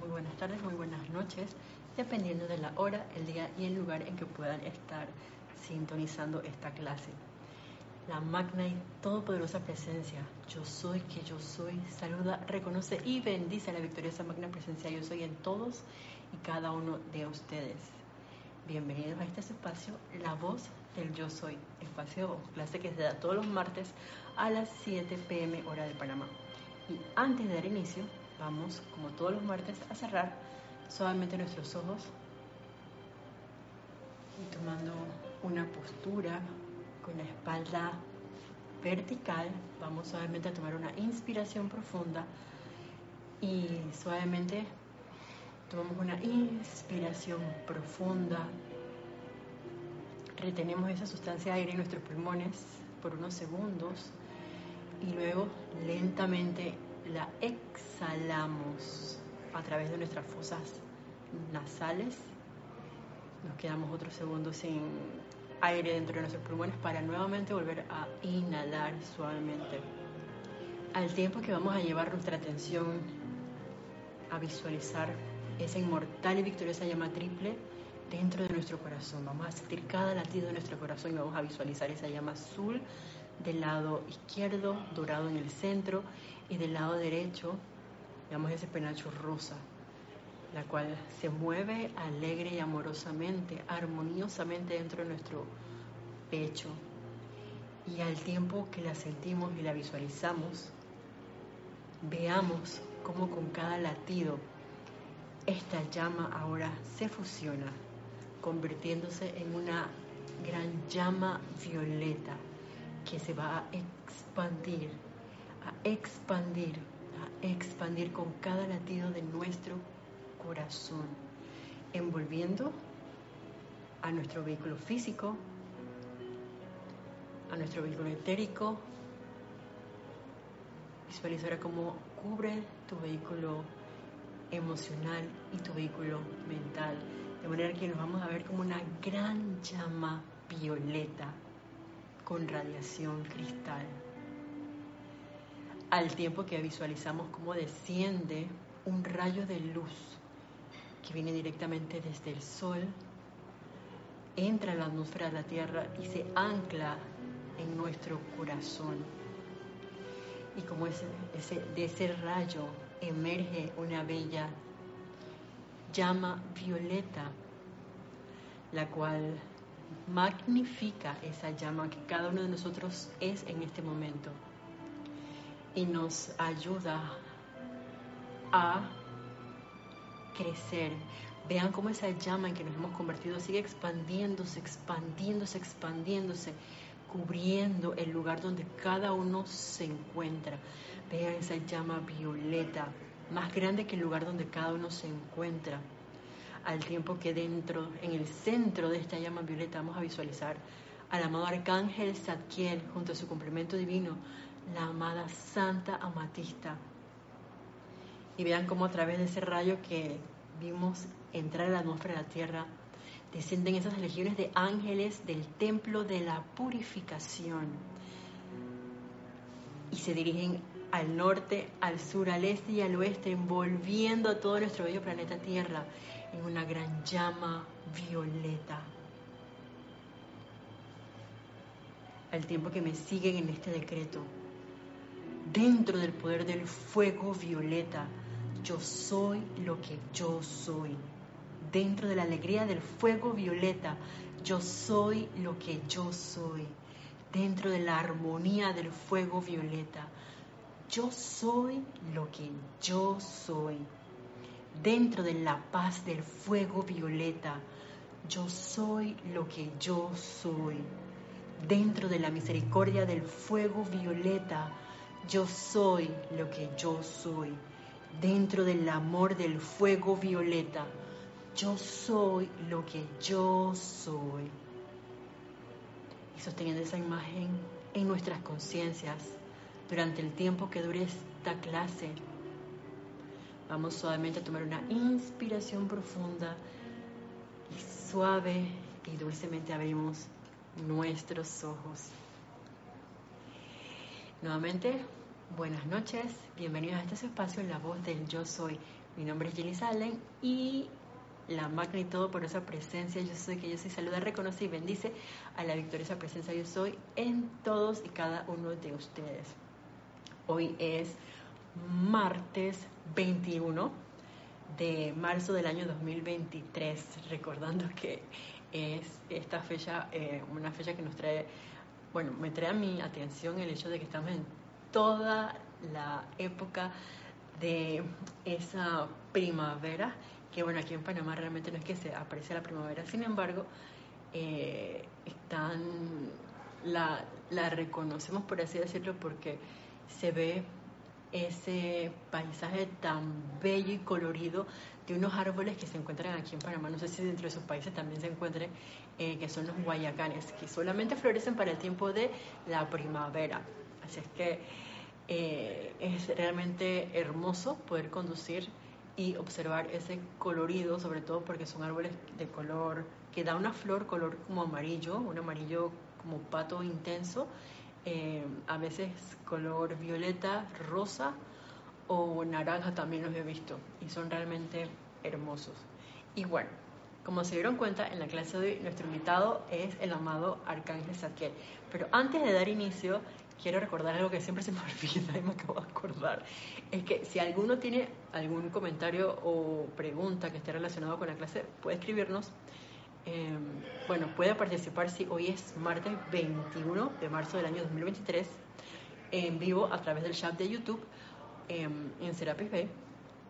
muy buenas tardes, muy buenas noches, dependiendo de la hora, el día y el lugar en que puedan estar sintonizando esta clase. La magna y todopoderosa presencia, yo soy que yo soy, saluda, reconoce y bendice a la victoriosa magna presencia yo soy en todos y cada uno de ustedes. Bienvenidos a este espacio, La Voz del Yo Soy, espacio o clase que se da todos los martes a las 7 pm hora de Panamá. Y antes de dar inicio, vamos, como todos los martes, a cerrar suavemente nuestros ojos y tomando una postura con la espalda vertical, vamos suavemente a tomar una inspiración profunda y suavemente tomamos una inspiración profunda, retenemos esa sustancia de aire en nuestros pulmones por unos segundos y luego lentamente la exhalamos a través de nuestras fosas nasales. Nos quedamos otros segundos sin aire dentro de nuestros pulmones para nuevamente volver a inhalar suavemente. Al tiempo que vamos a llevar nuestra atención a visualizar esa inmortal y victoriosa llama triple dentro de nuestro corazón. Vamos a sentir cada latido de nuestro corazón y vamos a visualizar esa llama azul del lado izquierdo, dorado en el centro, y del lado derecho veamos ese penacho rosa, la cual se mueve alegre y amorosamente, armoniosamente dentro de nuestro pecho. Y al tiempo que la sentimos y la visualizamos, veamos cómo con cada latido esta llama ahora se fusiona, convirtiéndose en una gran llama violeta que se va a expandir, a expandir, a expandir con cada latido de nuestro corazón, envolviendo a nuestro vehículo físico, a nuestro vehículo etérico. Visualizará cómo cubre tu vehículo emocional y tu vehículo mental. De manera que nos vamos a ver como una gran llama violeta con radiación cristal. Al tiempo que visualizamos cómo desciende un rayo de luz que viene directamente desde el sol, entra en la atmósfera de la Tierra y se ancla en nuestro corazón. Y como ese, de ese rayo emerge una bella llama violeta, la cual magnifica esa llama que cada uno de nosotros es en este momento y nos ayuda a crecer. Vean cómo esa llama en que nos hemos convertido sigue expandiéndose, expandiéndose, expandiéndose, cubriendo el lugar donde cada uno se encuentra. Vean esa llama violeta, más grande que el lugar donde cada uno se encuentra al tiempo que dentro, en el centro de esta llama violeta, vamos a visualizar al amado arcángel Zadkiel junto a su complemento divino, la amada Santa Amatista. Y vean cómo a través de ese rayo que vimos entrar a la atmósfera de la Tierra, descienden esas legiones de ángeles del templo de la purificación y se dirigen al norte, al sur, al este y al oeste, envolviendo a todo nuestro bello planeta Tierra en una gran llama violeta. Al tiempo que me siguen en este decreto, dentro del poder del fuego violeta, yo soy lo que yo soy. Dentro de la alegría del fuego violeta, yo soy lo que yo soy. Dentro de la armonía del fuego violeta, yo soy lo que yo soy dentro de la paz del fuego violeta, yo soy lo que yo soy. Dentro de la misericordia del fuego violeta, yo soy lo que yo soy. Dentro del amor del fuego violeta, yo soy lo que yo soy. Y sosteniendo esa imagen en nuestras conciencias durante el tiempo que dure esta clase, Vamos suavemente a tomar una inspiración profunda y suave y dulcemente abrimos nuestros ojos. Nuevamente, buenas noches, bienvenidos a este espacio la voz del yo soy. Mi nombre es Jenny Salen y la magna y todo por esa presencia yo soy, que yo soy, saluda, reconoce y bendice a la victoriosa presencia yo soy en todos y cada uno de ustedes. Hoy es martes 21 de marzo del año 2023, recordando que es esta fecha, eh, una fecha que nos trae, bueno, me trae a mi atención el hecho de que estamos en toda la época de esa primavera, que bueno, aquí en Panamá realmente no es que se aprecie la primavera, sin embargo, eh, están, la, la reconocemos por así decirlo porque se ve ese paisaje tan bello y colorido de unos árboles que se encuentran aquí en Panamá, no sé si dentro de sus países también se encuentren, eh, que son los guayacanes, que solamente florecen para el tiempo de la primavera. Así es que eh, es realmente hermoso poder conducir y observar ese colorido, sobre todo porque son árboles de color, que da una flor color como amarillo, un amarillo como pato intenso, eh, a veces color violeta, rosa o naranja también los he visto y son realmente hermosos. Y bueno, como se dieron cuenta, en la clase de hoy nuestro invitado es el amado Arcángel Zadkiel. Pero antes de dar inicio, quiero recordar algo que siempre se me olvida y me acabo de acordar. Es que si alguno tiene algún comentario o pregunta que esté relacionado con la clase, puede escribirnos Em, bueno, puede participar si hoy es martes 21 de marzo del año 2023 en vivo a través del chat de YouTube em, en Serapis Bay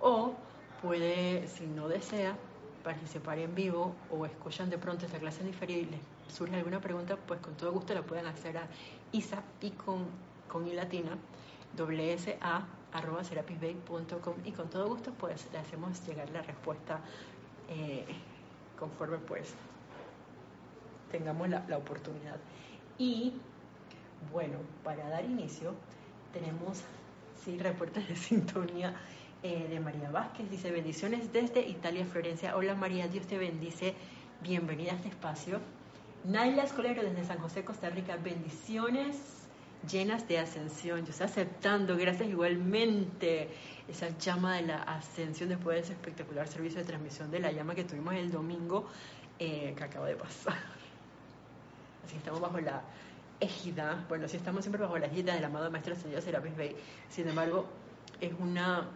o puede, si no desea, participar en vivo o escuchan de pronto esta clase diferida y les surge alguna pregunta, pues con todo gusto la pueden hacer a isa y con, con latina, y con todo gusto pues le hacemos llegar la respuesta eh, conforme pues tengamos la, oportunidad. Y bueno, para dar inicio tenemos, sí, reportes de sintonía eh, de María Vázquez. Dice, bendiciones desde Italia, Florencia. Hola María, Dios te bendice. Bienvenida a este espacio. Naila Escolero desde San José, Costa Rica. Bendiciones llenas de ascensión. Yo estoy aceptando, gracias igualmente esa llama de la ascensión después de ese espectacular servicio de transmisión de la llama que tuvimos el domingo eh, que acaba de pasar. Así que estamos bajo la égida, bueno, sí estamos siempre bajo la égida del amado Maestro Señor Serapis Bey, sin embargo, es una,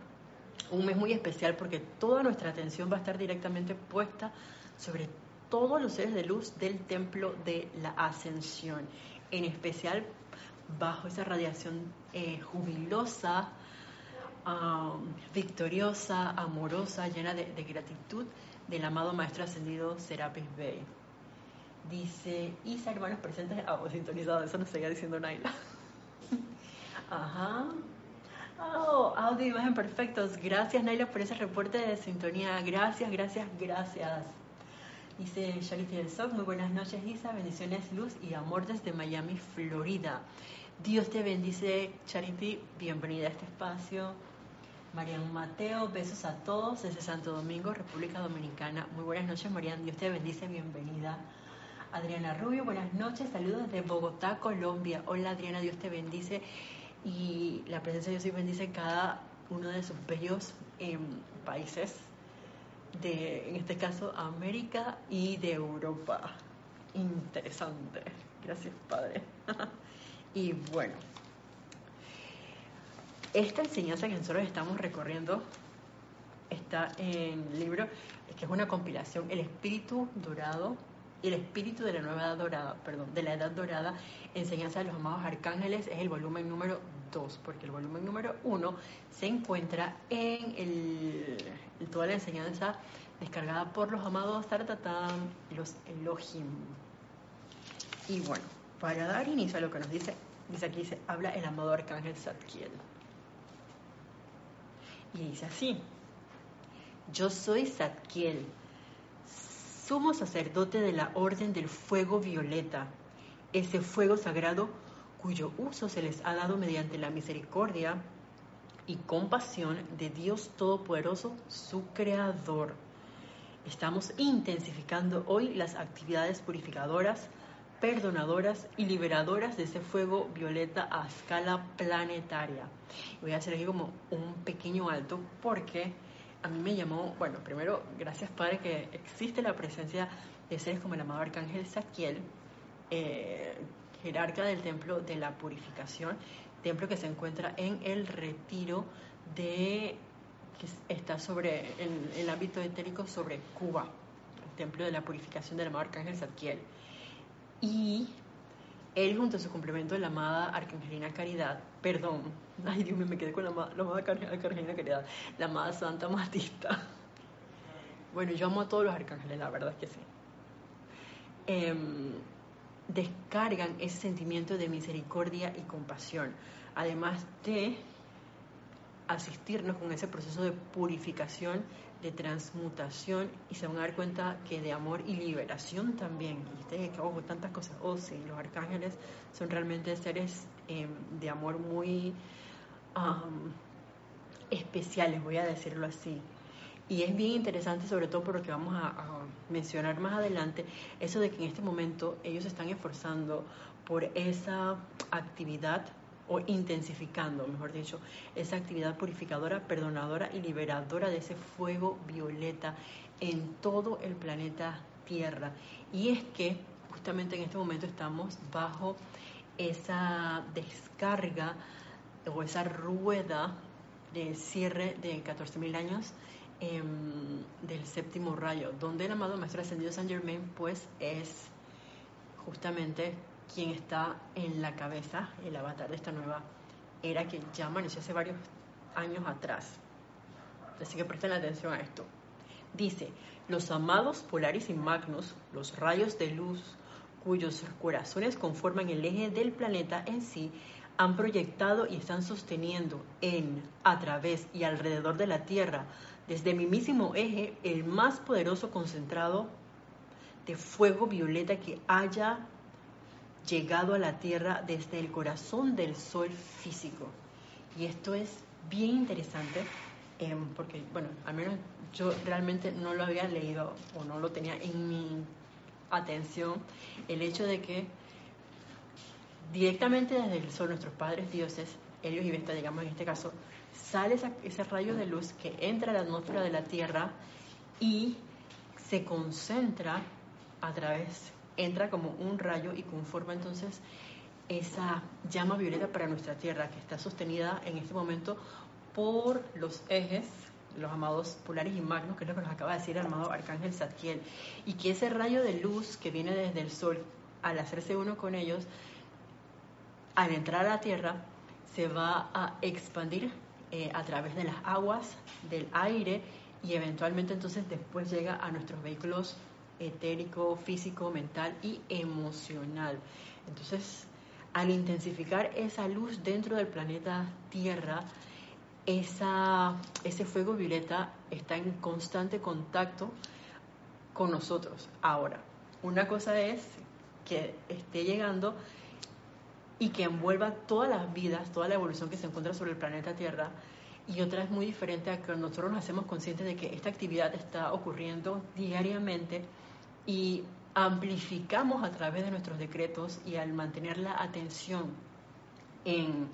un mes muy especial porque toda nuestra atención va a estar directamente puesta sobre todos los seres de luz del templo de la ascensión, en especial bajo esa radiación eh, jubilosa, victoriosa, amorosa, llena de, gratitud del amado Maestro Ascendido Serapis Bey. Dice, Isa, hermanos presentes, ah, pues, sintonizado, eso nos seguía diciendo Naila. Ajá. Oh, audio imagen perfectos. Gracias, Naila, por ese reporte de sintonía. Gracias, gracias, gracias. Dice Charity del Soc, muy buenas noches, Isa. Bendiciones, luz y amor desde Miami, Florida. Dios te bendice, Charity. Bienvenida a este espacio. Marian Mateo, besos a todos desde Santo Domingo, República Dominicana. Muy buenas noches, Marian. Dios te bendice, bienvenida. Adriana Rubio, buenas noches. Saludos desde Bogotá, Colombia. Hola, Adriana, Dios te bendice. Y la presencia de Dios te bendice cada uno de sus bellos em, países, de, en este caso, América y de Europa. Interesante. Gracias, Padre. y bueno. Esta enseñanza que nosotros estamos recorriendo está en el libro, que es una compilación, El Espíritu Dorado el Espíritu de la Nueva Edad Dorada, perdón, de la Edad Dorada, Enseñanza de los Amados Arcángeles, es el volumen número 2, porque el volumen número 1 se encuentra en toda la enseñanza descargada por los amados Tartatán, los Elohim. Y bueno, para dar inicio a lo que nos dice, dice aquí, se habla el amado Arcángel Zadkiel. Y dice así, yo soy Zadkiel, sumo sacerdote de la Orden del Fuego Violeta, ese fuego sagrado cuyo uso se les ha dado mediante la misericordia y compasión de Dios Todopoderoso, su Creador. Estamos intensificando hoy las actividades purificadoras, perdonadoras y liberadoras de ese fuego violeta a escala planetaria. Voy a hacer aquí como un pequeño alto porque a mí me llamó, bueno, primero, gracias Padre que existe la presencia de seres como el amado Arcángel Saquiel, eh, jerarca del Templo de la Purificación, templo que se encuentra en el retiro de, que está sobre, en, el ámbito etérico sobre Cuba, el Templo de la Purificación del amado Arcángel Saquiel. Y él junto a su complemento de la amada Arcangelina Caridad, perdón, ay Dios mío, me quedé con la, amada Arcangelina Caridad, la amada Santa Matista. Bueno, yo amo a todos los arcángeles, la verdad es que sí. Em, descargan ese sentimiento de misericordia y compasión, además de asistirnos con ese proceso de purificación, de transmutación y se van a dar cuenta que de amor y liberación también. Y ustedes que ojo, tantas cosas. Oh, sí, los arcángeles son realmente seres em, de amor muy especiales, voy a decirlo así. Y es bien interesante, sobre todo por lo que vamos a, mencionar más adelante, eso de que en este momento ellos están esforzando por esa actividad o intensificando, mejor dicho, esa actividad purificadora, perdonadora y liberadora de ese fuego violeta en todo el planeta Tierra. Y es que justamente en este momento estamos bajo esa descarga o esa rueda de cierre de 14.000 años em, del séptimo rayo, donde el amado Maestro Ascendido San Germain pues es justamente quien está en la cabeza, el avatar de esta nueva era que ya amaneció hace varios años atrás. Así que presten atención a esto. Dice, los amados Polaris y Magnus, los rayos de luz cuyos corazones conforman el eje del planeta en sí, han proyectado y están sosteniendo en, a través y alrededor de la Tierra, desde mi mismo eje, el más poderoso concentrado de fuego violeta que haya llegado a la Tierra desde el corazón del Sol físico. Y esto es bien interesante em, porque, bueno, al menos yo realmente no lo había leído o no lo tenía en mi atención, el hecho de que directamente desde el Sol, nuestros padres dioses, Helios y Vesta, digamos en este caso, sale ese rayo de luz que entra a la atmósfera de la Tierra y se concentra a través entra como un rayo y conforma entonces esa llama violeta para nuestra Tierra que está sostenida en este momento por los ejes, los amados polares y magnos, que es lo que nos acaba de decir el amado Arcángel Zadkiel, y que ese rayo de luz que viene desde el Sol, al hacerse uno con ellos, al entrar a la Tierra, se va a expandir eh, a través de las aguas, del aire, y eventualmente entonces después llega a nuestros vehículos etérico, físico, mental y emocional. Entonces, al intensificar esa luz dentro del planeta Tierra, esa, ese fuego violeta está en constante contacto con nosotros. Ahora, una cosa es que esté llegando y que envuelva todas las vidas, toda la evolución que se encuentra sobre el planeta Tierra, y otra es muy diferente a que nosotros nos hacemos conscientes de que esta actividad está ocurriendo diariamente y amplificamos a través de nuestros decretos y al mantener la atención en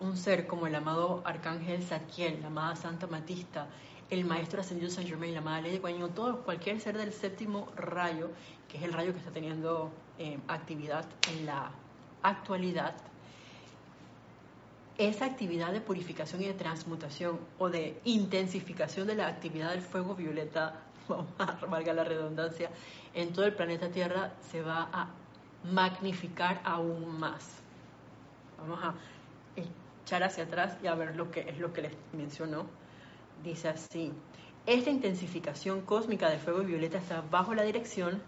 un ser como el amado Arcángel Zadkiel, la amada Santa Matista, el Maestro Ascendido San Germain, la amada Ley de todo cualquier ser del séptimo rayo, que es el rayo que está teniendo eh, actividad en la actualidad, esa actividad de purificación y de transmutación o de intensificación de la actividad del fuego violeta, valga la redundancia, en todo el planeta Tierra se va a magnificar aún más. Vamos a echar hacia atrás y a ver lo que es lo que les mencionó. Dice así, esta intensificación cósmica de fuego violeta está bajo la dirección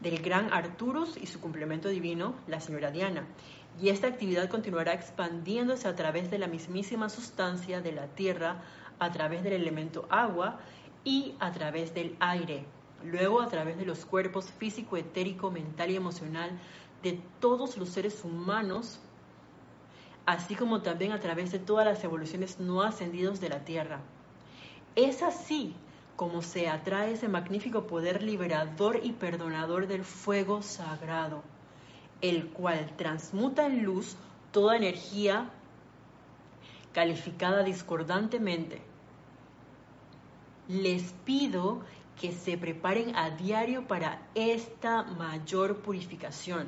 del gran Arturus y su complemento divino, la señora Diana. Y esta actividad continuará expandiéndose a través de la mismísima sustancia de la Tierra, a través del elemento agua y a través del aire, luego a través de los cuerpos físico, etérico, mental y emocional de todos los seres humanos, así como también a través de todas las evoluciones no ascendidos de la Tierra. Es así como se atrae ese magnífico poder liberador y perdonador del fuego sagrado, el cual transmuta en luz toda energía calificada discordantemente. Les pido que se preparen a diario para esta mayor purificación,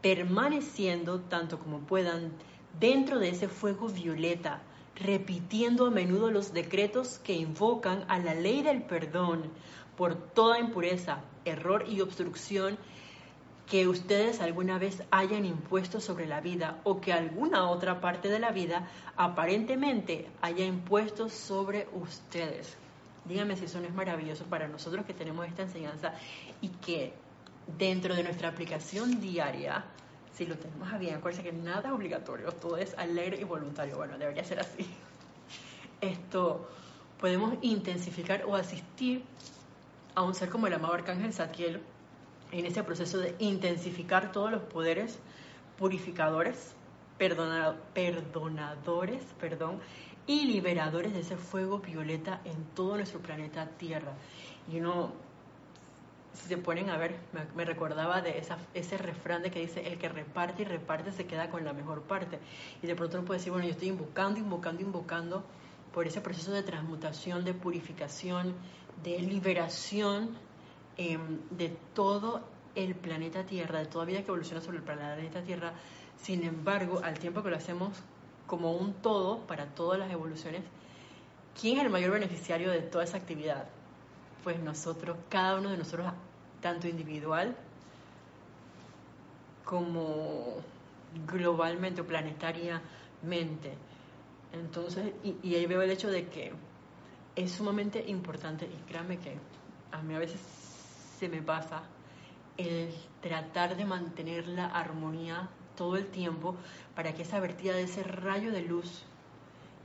permaneciendo tanto como puedan dentro de ese fuego violeta, repitiendo a menudo los decretos que invocan a la ley del perdón por toda impureza, error y obstrucción que ustedes alguna vez hayan impuesto sobre la vida o que alguna otra parte de la vida aparentemente haya impuesto sobre ustedes. Díganme si eso no es maravilloso para nosotros que tenemos esta enseñanza y que dentro de nuestra aplicación diaria, si lo tenemos a bien, acuérdense que nada es obligatorio, todo es alegre y voluntario. Bueno, debería ser así. Esto podemos intensificar o asistir a un ser como el amado Arcángel Zadkiel en ese proceso de intensificar todos los poderes purificadores, perdonadores, perdón, y liberadores de ese fuego violeta en todo nuestro planeta Tierra. Y uno, si se ponen a ver, me, recordaba de ese refrán de que dice, el que reparte y reparte se queda con la mejor parte. Y de pronto uno puede decir, bueno, yo estoy invocando, invocando, invocando por ese proceso de transmutación, de purificación, de liberación Em, de todo el planeta Tierra, de toda vida que evoluciona sobre el planeta Tierra. Sin embargo, al tiempo que lo hacemos como un todo para todas las evoluciones, ¿quién es el mayor beneficiario de toda esa actividad? Pues nosotros, cada uno de nosotros, tanto individual como globalmente o planetariamente. Entonces, y, y ahí veo el hecho de que es sumamente importante, y créanme que a mí a veces se me pasa el tratar de mantener la armonía todo el tiempo para que esa vertida de ese rayo de luz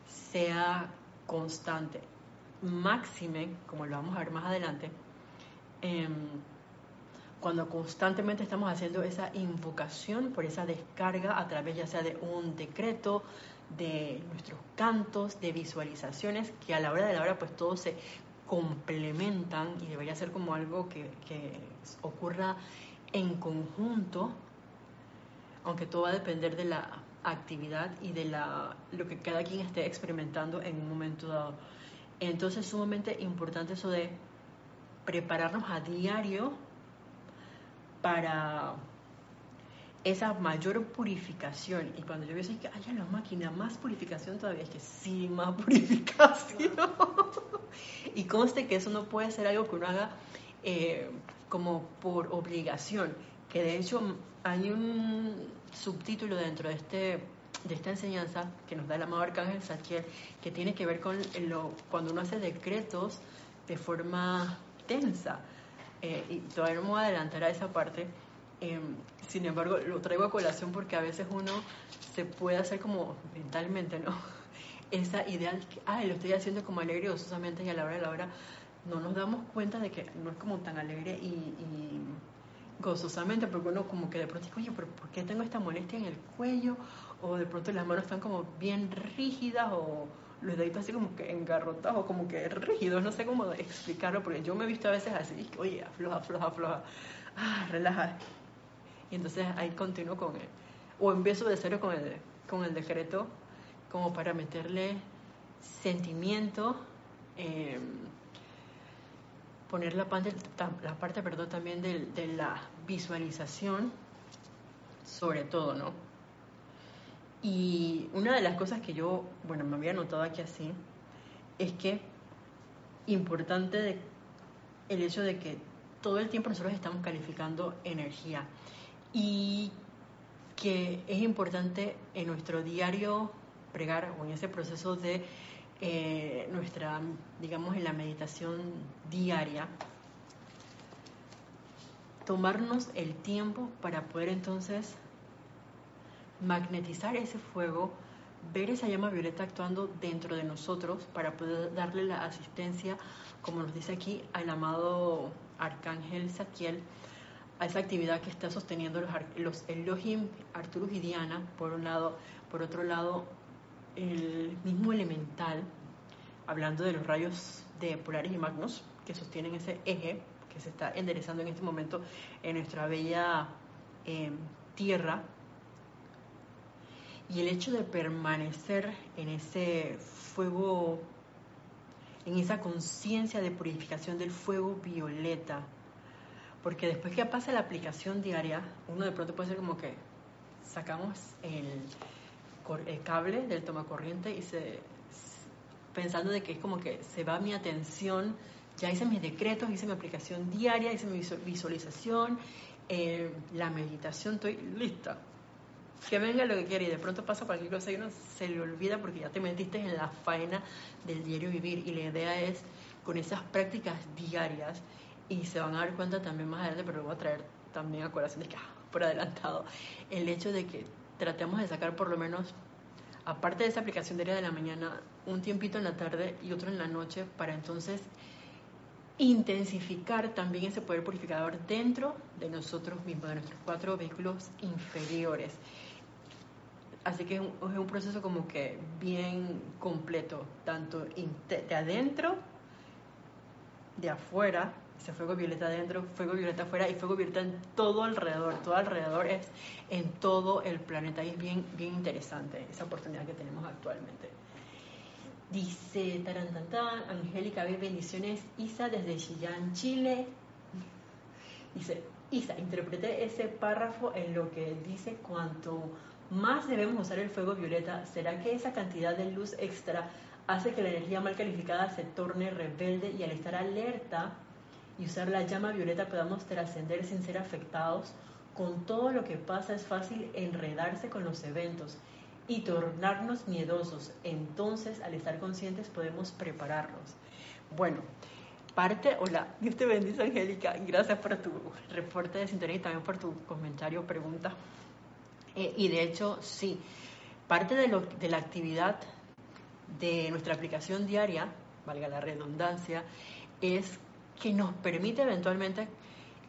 sea constante. Máxime, como lo vamos a ver más adelante, em, cuando constantemente estamos haciendo esa invocación por esa descarga a través ya sea de un decreto, de nuestros cantos, de visualizaciones, que a la hora de la hora pues todo se complementan y debería ser como algo que, ocurra en conjunto, aunque todo va a depender de la actividad y de lo que cada quien esté experimentando en un momento dado. Entonces es sumamente importante eso de prepararnos a diario para esa mayor purificación. Y cuando yo veo que haya la máquina, más purificación todavía, es que sí, más purificación. y conste que eso no puede ser algo que uno haga eh, como por obligación, que de hecho hay un subtítulo dentro de este de esta enseñanza que nos da el amado Arcángel Sachiel, que tiene que ver con lo, cuando uno hace decretos de forma tensa. Eh, y todavía no me voy a adelantar a esa parte, Em, sin embargo, lo traigo a colación porque a veces uno se puede hacer como mentalmente, ¿no? Esa idea de que, ah, lo estoy haciendo como alegre y gozosamente y a la hora de la hora no nos damos cuenta de que no es como tan alegre y, gozosamente, porque uno como que de pronto dice, oye, pero ¿por qué tengo esta molestia en el cuello? O de pronto las manos están como bien rígidas o los deditos así como que engarrotados o como que rígidos, no sé cómo explicarlo, porque yo me he visto a veces así, oye, afloja, afloja, afloja, ah, relaja, y entonces ahí continúo con él. O empiezo de cero con el, con el decreto, como para meterle sentimiento, em, poner la parte, la parte perdón, también de, de la visualización, sobre todo, ¿no? Y una de las cosas que yo, bueno, me había notado aquí así, es que importante el hecho de que todo el tiempo nosotros estamos calificando energía y que es importante en nuestro diario pregar o en ese proceso de eh, nuestra, digamos, en la meditación diaria, tomarnos el tiempo para poder entonces magnetizar ese fuego, ver esa llama violeta actuando dentro de nosotros para poder darle la asistencia, como nos dice aquí, al amado arcángel Saquiel, a esa actividad que está sosteniendo los, los Elohim, Arturus y Diana, por un lado, por otro lado, el mismo elemental, hablando de los rayos de Polaris y Magnus, que sostienen ese eje que se está enderezando en este momento en nuestra bella em, tierra, y el hecho de permanecer en ese fuego en esa conciencia de purificación del fuego violeta. Porque después que pasa la aplicación diaria, uno de pronto puede ser como que sacamos el, el cable del tomacorriente y se, pensando de que es como que se va mi atención, ya hice mis decretos, hice mi aplicación diaria, hice mi visualización, eh, la meditación, estoy lista. Que venga lo que quiera y de pronto pasa cualquier cosa y uno se le olvida porque ya te metiste en la faena del diario vivir y la idea es con esas prácticas diarias y se van a dar cuenta también más adelante, pero lo voy a traer también a corazón de que ah, por adelantado, el hecho de que tratemos de sacar por lo menos, aparte de esa aplicación diaria de la mañana, un tiempito en la tarde y otro en la noche para entonces intensificar también ese poder purificador dentro de nosotros mismos, de nuestros cuatro vehículos inferiores. Así que es un, proceso como que bien completo, tanto de adentro, de afuera, ese fuego violeta adentro, fuego violeta afuera y fuego violeta en todo alrededor. Todo alrededor es en todo el planeta y es bien, bien interesante esa oportunidad que tenemos actualmente. Dice Tarantantán, Angélica. Bendiciones, Isa desde Chillán, Chile. Dice, Isa, interprete ese párrafo en lo que dice cuanto más debemos usar el fuego violeta, ¿será que esa cantidad de luz extra hace que la energía mal calificada se torne rebelde y al estar alerta y usar la llama violeta podamos trascender sin ser afectados? Con todo lo que pasa es fácil enredarse con los eventos y tornarnos miedosos. Entonces, al estar conscientes, podemos prepararnos. Bueno, parte, hola, Dios te bendice, Angélica. Gracias por tu reporte de sintonía y también por tu comentario o pregunta. Eh, y de hecho, sí, parte de, lo, de la actividad de nuestra aplicación diaria, valga la redundancia, es que nos permite eventualmente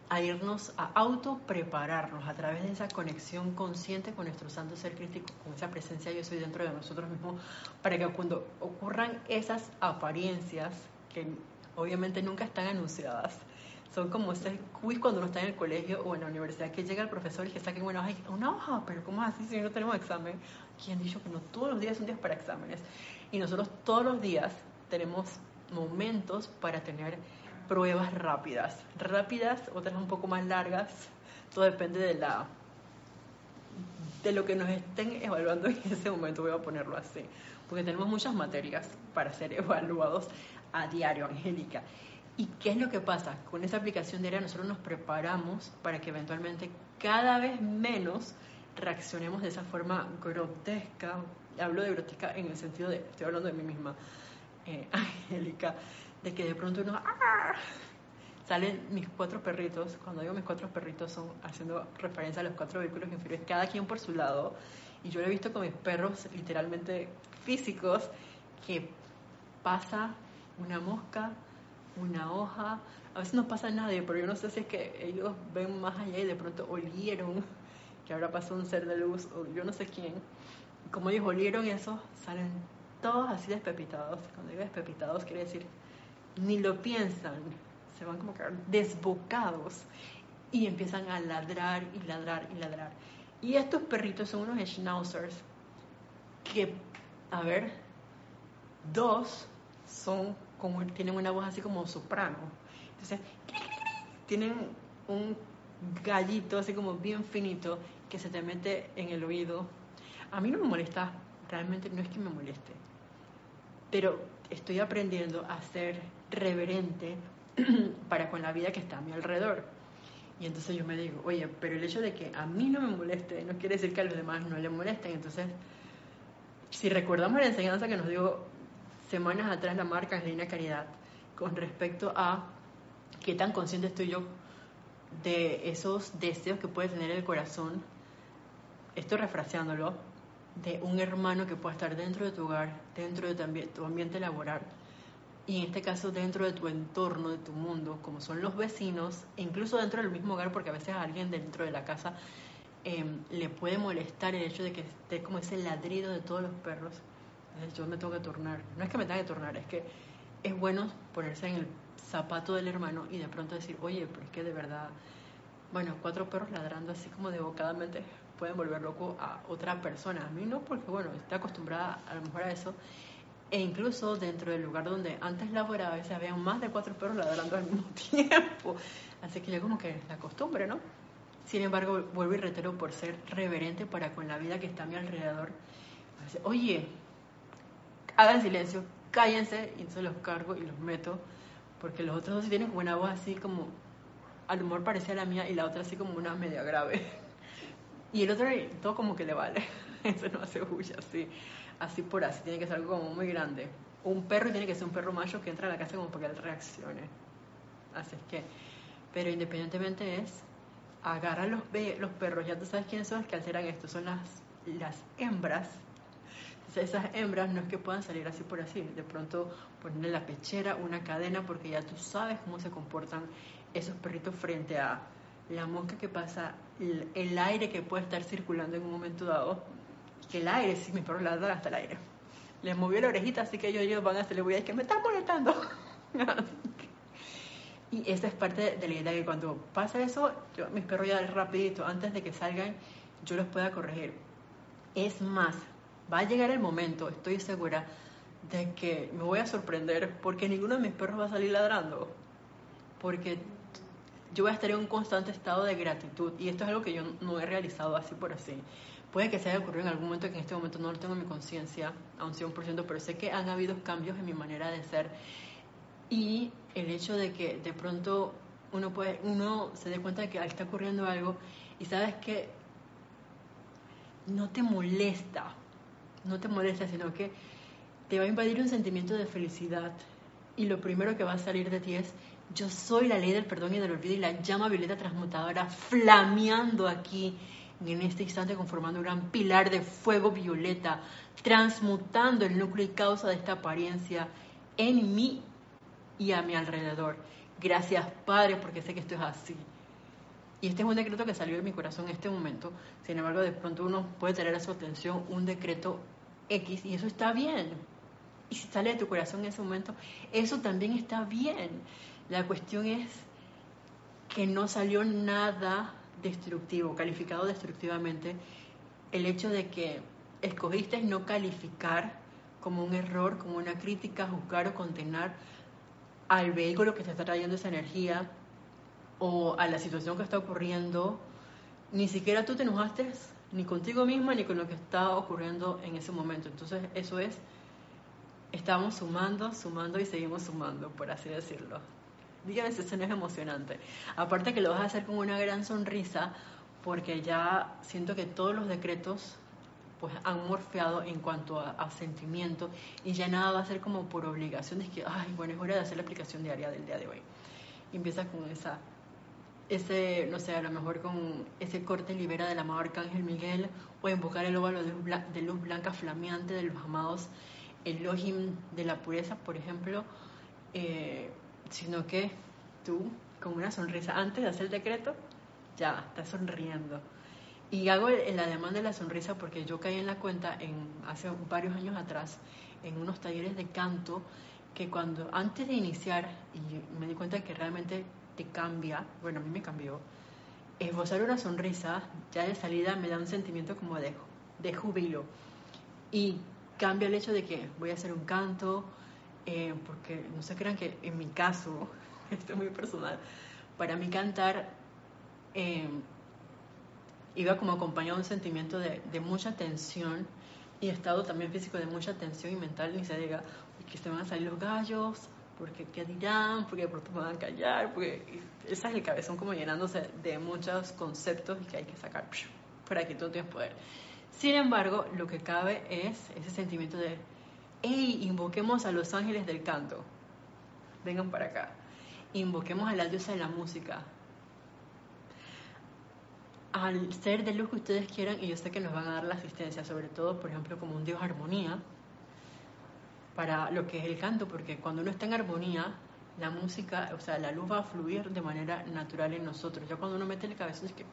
a irnos a auto prepararnos a través de esa conexión consciente con nuestro santo ser crítico, con esa presencia yo soy dentro de nosotros mismos, para que cuando ocurran esas apariencias que obviamente nunca están anunciadas, son como ese quiz cuando uno está en el colegio o en la universidad, que llega el profesor y que saque una hoja, una hoja, pero ¿cómo es así si no tenemos examen? ¿Quién dijo que no todos los días son días para exámenes? Y nosotros todos los días tenemos momentos para tener pruebas rápidas. Rápidas, otras un poco más largas, todo depende de la de lo que nos estén evaluando en ese momento, voy a ponerlo así, porque tenemos muchas materias para ser evaluados a diario, Angélica. ¿Y qué es lo que pasa? Con esa aplicación diaria nosotros nos preparamos para que eventualmente cada vez menos reaccionemos de esa forma grotesca. Hablo de grotesca en el sentido de, estoy hablando de mí misma, eh, Angélica, de que de pronto uno, ¡ah! salen mis cuatro perritos, cuando digo mis cuatro perritos son haciendo referencia a los cuatro vehículos inferiores, cada quien por su lado, y yo lo he visto con mis perros literalmente físicos, que pasa una mosca, una hoja, a veces no pasa nada, pero yo no sé si es que ellos ven más allá y de pronto olieron que ahora pasó un ser de luz, o yo no sé quién, como ellos olieron eso, salen todos así despepitados. Cuando digo despepitados quiere decir ni lo piensan, se van como que desbocados y empiezan a ladrar y ladrar y ladrar. Y estos perritos son unos schnauzers que, a ver, dos son como, tienen una voz así como soprano. Entonces, tienen un gallito así como bien finito que se te mete en el oído. A mí no me molesta, realmente no es que me moleste, pero estoy aprendiendo a ser reverente para con la vida que está a mi alrededor. Y entonces yo me digo, oye, pero el hecho de que a mí no me moleste no quiere decir que a los demás no le molesten. Entonces, si recordamos la enseñanza que nos dio semanas atrás la marca Angelina Caridad con respecto a qué tan consciente estoy yo de esos deseos que puede tener el corazón, estoy refraseándolo, de un hermano que pueda estar dentro de tu hogar, dentro de tu ambiente laboral, y en este caso dentro de tu entorno, de tu mundo, como son los vecinos, e incluso dentro del mismo hogar, porque a veces a alguien dentro de la casa em, le puede molestar el hecho de que esté como ese ladrido de todos los perros. Yo me tengo que tornar. No es que me tenga que tornar, es que es bueno ponerse en el zapato del hermano y de pronto decir, oye, pero es que de verdad, bueno, cuatro perros ladrando así como devocadamente pueden volver loco a otra persona. A mí no, porque bueno, estoy acostumbrada a lo mejor a eso E incluso dentro del lugar donde antes laboraba, a veces había más de cuatro perros ladrando al mismo tiempo. Así que yo como que la costumbre, ¿no? Sin embargo, vuelvo y reitero por ser reverente para con la vida que está a mi alrededor. Oye, hagan silencio, cállense, y entonces los cargo y los meto, porque los otros dos tienen como una voz así como, al humor parecía la mía y la otra así como una media grave. Y el otro todo como que le vale, eso no hace bulla así, así por así, tiene que ser algo como muy grande. Un perro tiene que ser un perro macho que entra a la casa como para que él reaccione. Así es que, pero independientemente es agarra los, los perros, ya tú sabes quiénes son las que alteran esto, son las, las hembras. Esas hembras no es que puedan salir así por así, de pronto ponerle la pechera, una cadena, porque ya tú sabes cómo se comportan esos perritos frente a la mosca que pasa, el, aire que puede estar circulando en un momento dado, que el aire, si mis perros ladran hasta el aire. Les movió la orejita, así que ellos, ellos van a hacerle voy a decir que me están molestando. Y esa es parte de la idea que cuando pasa eso, mis perros ya rapidito, antes de que salgan, yo los pueda corregir. Es más, va a llegar el momento, estoy segura, de que me voy a sorprender porque ninguno de mis perros va a salir ladrando. Porque yo voy a estar en un constante estado de gratitud y esto es algo que yo no he realizado así por así. Puede que se haya ocurrido en algún momento que en este momento no lo tengo en mi conciencia a un 100%, pero sé que han habido cambios en mi manera de ser y el hecho de que de pronto uno puede uno se dé cuenta de que está ocurriendo algo y sabes que no te molesta no te molesta sino que te va a invadir un sentimiento de felicidad y lo primero que va a salir de ti es yo soy la ley del perdón y del olvido y la llama violeta transmutadora flameando aquí en este instante conformando un gran pilar de fuego violeta transmutando el núcleo y causa de esta apariencia en mí y a mi alrededor. Gracias, Padre, porque sé que esto es así. Y este es un decreto que salió de mi corazón en este momento. Sin embargo, de pronto uno puede tener a su atención un decreto X y eso está bien. Y si sale de tu corazón en ese momento, eso también está bien. La cuestión es que no salió nada destructivo, calificado destructivamente. El hecho de que escogiste no calificar como un error, como una crítica, juzgar o condenar al vehículo que te está trayendo esa energía o a la situación que está ocurriendo, ni siquiera tú te enojaste ni contigo misma ni con lo que está ocurriendo en ese momento. Entonces eso es, estamos sumando, sumando y seguimos sumando, por así decirlo. Dígame si eso no es emocionante. Aparte que lo vas a hacer con una gran sonrisa, porque ya siento que todos los decretos pues han morfeado en cuanto a, sentimiento y ya nada va a ser como por obligación, es que, ay, bueno, es hora de hacer la aplicación diaria del día de hoy. Y empieza con esa, ese, no sé, a lo mejor con ese corte libera del amado Arcángel Miguel o invocar el óvalo de luz, blanca flameante de los amados Elohim de la pureza, por ejemplo, eh, sino que tú, con una sonrisa, antes de hacer el decreto, ya estás sonriendo. Y hago el, ademán de la sonrisa porque yo caí en la cuenta en, hace varios años atrás en unos talleres de canto que cuando antes de iniciar y me di cuenta que realmente te cambia, bueno a mí me cambió, esbozar una sonrisa ya de salida me da un sentimiento como de, de júbilo. Y cambia el hecho de que voy a hacer un canto, eh, porque no se crean que en mi caso, esto es muy personal, para mí cantar eh, iba como acompañado de un sentimiento de, mucha tensión y estado también físico de mucha tensión y mental, ni se diga que se van a salir los gallos, porque qué dirán, porque de pronto me van a callar, porque ese es el cabezón como llenándose de muchos conceptos y que hay que sacar para que tú tienes poder. Sin embargo, lo que cabe es ese sentimiento de, hey, invoquemos a los ángeles del canto, vengan para acá, invoquemos a la diosa de la música, al ser de luz que ustedes quieran, y yo sé que nos van a dar la asistencia, sobre todo, por ejemplo, como un Dios armonía, para lo que es el canto, porque cuando uno está en armonía, la música, o sea, la luz va a fluir de manera natural en nosotros. Ya cuando uno mete el cabeza es que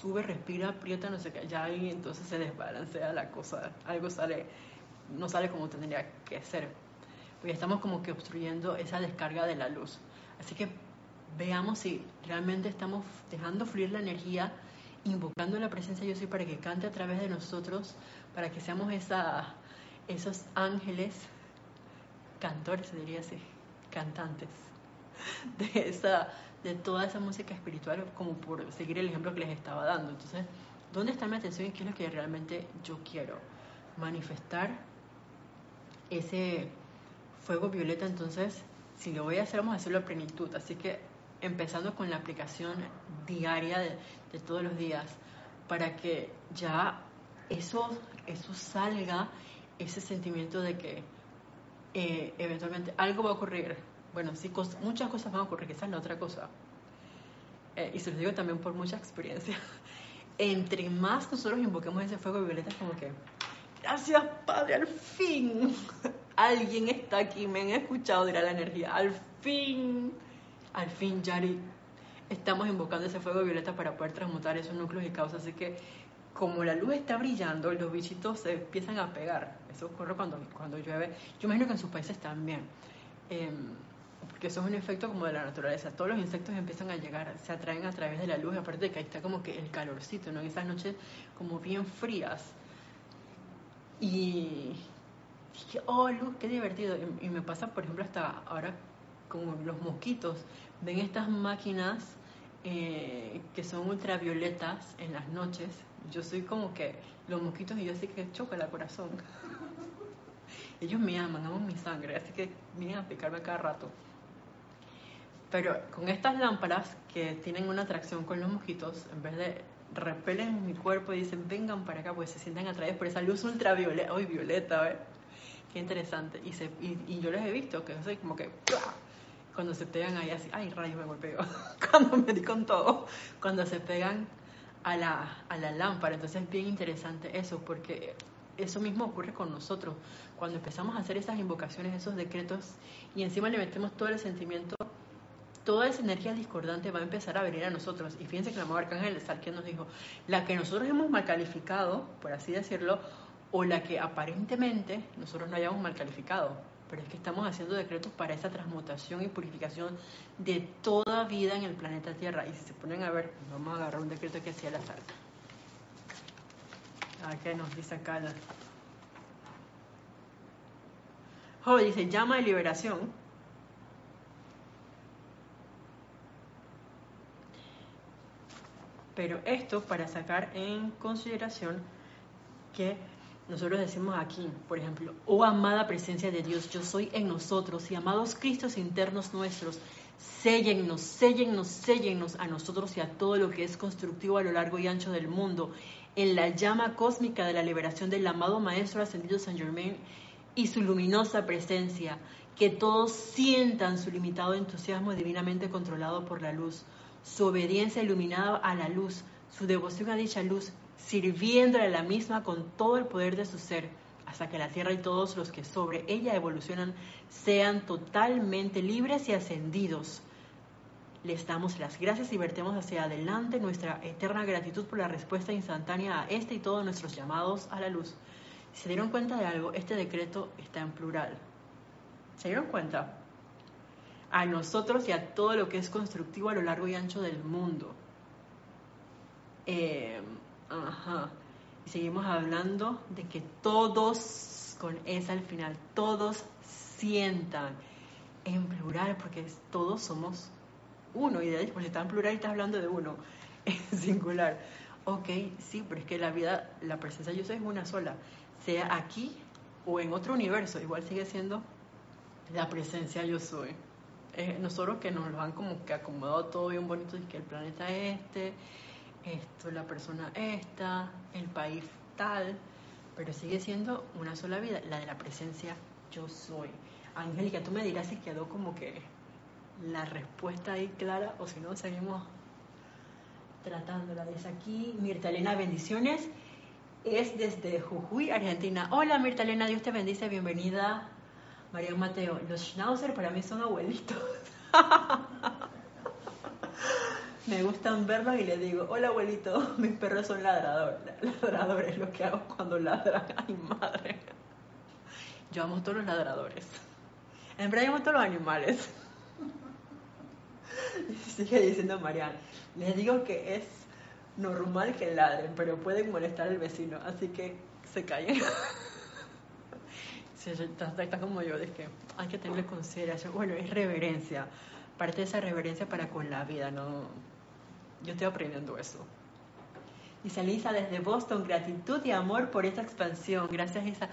sube, respira, aprieta, no sé qué, ya ahí entonces se desbalancea la cosa, algo sale, no sale como tendría que ser. Porque estamos como que obstruyendo esa descarga de la luz. Así que veamos si realmente estamos dejando fluir la energía invocando la presencia yo soy para que cante a través de nosotros, para que seamos esa, esos ángeles cantores, se diría así, cantantes, de, esa, de toda esa música espiritual, como por seguir el ejemplo que les estaba dando. Entonces, ¿dónde está mi atención y qué es lo que realmente yo quiero? Manifestar ese fuego violeta, entonces, si lo voy a hacer, vamos a hacerlo a plenitud. Así que empezando con la aplicación diaria de, de todos los días, para que ya eso, eso salga, ese sentimiento de que eh, eventualmente algo va a ocurrir. Bueno, sí, muchas cosas van a ocurrir, esa es la otra cosa. Eh, y se los digo también por mucha experiencia. Entre más nosotros invoquemos ese fuego violeta, es como que, gracias Padre, al fin alguien está aquí, me han escuchado, dirá la energía, al fin, al fin, Yari, estamos invocando ese fuego violeta para poder transmutar esos núcleos y causas. Así que como la luz está brillando, los bichitos se empiezan a pegar. Eso ocurre cuando, cuando llueve. Yo imagino que en sus países también. Em, porque eso es un efecto como de la naturaleza. Todos los insectos empiezan a llegar, se atraen a través de la luz, aparte de que ahí está como que el calorcito, ¿no? En esas noches como bien frías. Y dije, oh, luz, qué divertido. Y, y me pasa, por ejemplo, hasta ahora como los mosquitos. Ven estas máquinas eh, que son ultravioletas en las noches, yo soy como que los mosquitos y yo sí que choca el corazón. Ellos me aman, aman mi sangre, así que vienen a picarme cada rato. Pero con estas lámparas que tienen una atracción con los mosquitos, en vez de repelen mi cuerpo y dicen vengan para acá, pues se sienten atraídos por esa luz ultravioleta, hoy violeta, ¿ves? Qué interesante. Y, se, y, yo les he visto que soy como que cuando se pegan ahí así, ay, rayos me golpeo, cuando me di con todo, cuando se pegan a la, a la lámpara. Entonces es bien interesante eso, porque eso mismo ocurre con nosotros. Cuando empezamos a hacer esas invocaciones, esos decretos, y encima le metemos todo el sentimiento, toda esa energía discordante va a empezar a venir a nosotros. Y fíjense que el amado Arcángel Sarkiel nos dijo, la que nosotros hemos mal calificado, por así decirlo, o la que aparentemente nosotros no hayamos mal calificado pero es que estamos haciendo decretos para esa transmutación y purificación de toda vida en el planeta Tierra. Y si se ponen a ver, vamos a agarrar un decreto que hacía la salta. A ver qué nos dice acá. Oh, dice, llama de liberación. Pero esto para sacar en consideración que nosotros decimos aquí, por ejemplo, oh amada presencia de Dios, yo soy en nosotros y amados Cristos internos nuestros, séllennos, séllennos, séllennos a nosotros y a todo lo que es constructivo a lo largo y ancho del mundo, en la llama cósmica de la liberación del amado Maestro Ascendido San Germain y su luminosa presencia, que todos sientan su limitado entusiasmo divinamente controlado por la luz, su obediencia iluminada a la luz, su devoción a dicha luz, sirviéndole a la misma con todo el poder de su ser, hasta que la tierra y todos los que sobre ella evolucionan sean totalmente libres y ascendidos. Les damos las gracias y vertemos hacia adelante nuestra eterna gratitud por la respuesta instantánea a este y todos nuestros llamados a la luz. ¿Se dieron cuenta de algo? Este decreto está en plural. ¿Se dieron cuenta? A nosotros y a todo lo que es constructivo a lo largo y ancho del mundo. Eh, Ajá. Y seguimos hablando de que todos, con esa al final, todos sientan en plural, porque todos somos uno. Y de hecho, pues está en plural y está hablando de uno, en singular. Ok, sí, pero es que la vida, la presencia yo soy es una sola. Sea aquí o en otro universo, igual sigue siendo la presencia yo soy. nosotros que nos lo han como que acomodado todo bien bonito, y que el planeta este, esto, la persona esta, el país tal, pero sigue siendo una sola vida, la de la presencia yo soy. Angélica, tú me dirás si quedó como que la respuesta ahí clara o si no, seguimos tratándola. Dice aquí, Mirta Elena, bendiciones. Es desde Jujuy, Argentina. Hola Mirta Elena, Dios te bendice, bienvenida. María Mateo, los Schnauzer para mí son abuelitos. me gustan verlos y les digo, hola abuelito, mis perros son ladradores, ladradores, lo que hago cuando ladran, ay madre. Yo amo todos los ladradores. En verdad amo todos los animales. sigue diciendo Mariana, les digo que es normal que ladren, pero pueden molestar al vecino, así que se callen. Sí, está, como yo, es que hay que tener consideración. Bueno, es reverencia. Parte de esa reverencia para con la vida, ¿no? Yo estoy aprendiendo eso. Dice Lisa desde Boston, gratitud y amor por esta expansión. Gracias, Lisa.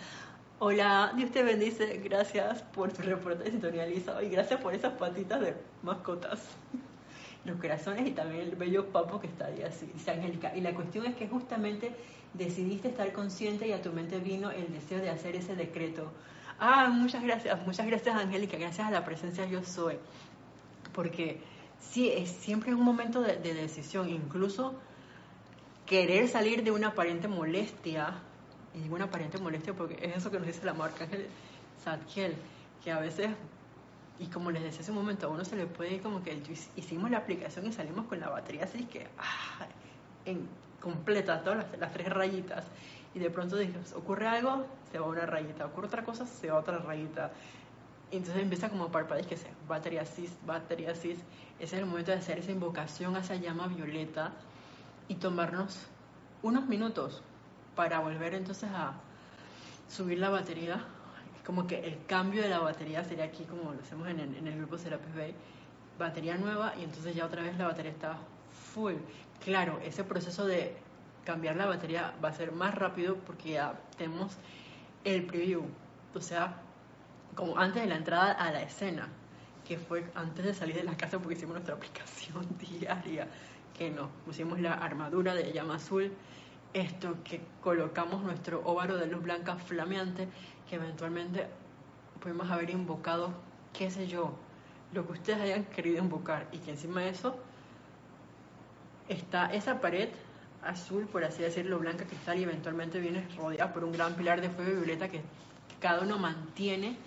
Hola, Dios te bendice. Gracias por tu reporte de sintonía, Lisa. Y gracias por esas patitas de mascotas. Los corazones y también el bello papo que está ahí así. Dice Angélica. Y la cuestión es que justamente decidiste estar consciente y a tu mente vino el deseo de hacer ese decreto. Ah, muchas gracias, muchas gracias Angélica, gracias a la presencia yo soy. Porque sí, es siempre un momento de, decisión, incluso querer salir de una aparente molestia, y digo una aparente molestia porque es eso que nos dice la marca Ángel que a veces, y como les decía hace un momento, a uno se le puede ir como que hicimos la aplicación y salimos con la batería así que, ah, en completa, todas las, tres rayitas. Y de pronto dices, ocurre algo, se va una rayita, ocurre otra cosa, se va otra rayita. Y entonces empieza como parpadear, que sea batería cis, batería cis. Ese es el momento de hacer esa invocación a esa llama violeta y tomarnos unos minutos para volver entonces a subir la batería. Como que el cambio de la batería sería aquí como lo hacemos en el, grupo Serapis Bay. Batería nueva y entonces ya otra vez la batería está full. Claro, ese proceso de cambiar la batería va a ser más rápido porque ya tenemos el preview, o sea, como antes de la entrada a la escena, que fue antes de salir de la casa porque hicimos nuestra aplicación diaria, que nos pusimos la armadura de llama azul, esto que colocamos nuestro óvaro de luz blanca flameante, que eventualmente pudimos haber invocado, qué sé yo, lo que ustedes hayan querido invocar y que encima de eso está esa pared azul, por así decirlo, blanca cristal y eventualmente viene rodeada por un gran pilar de fuego violeta que cada uno mantiene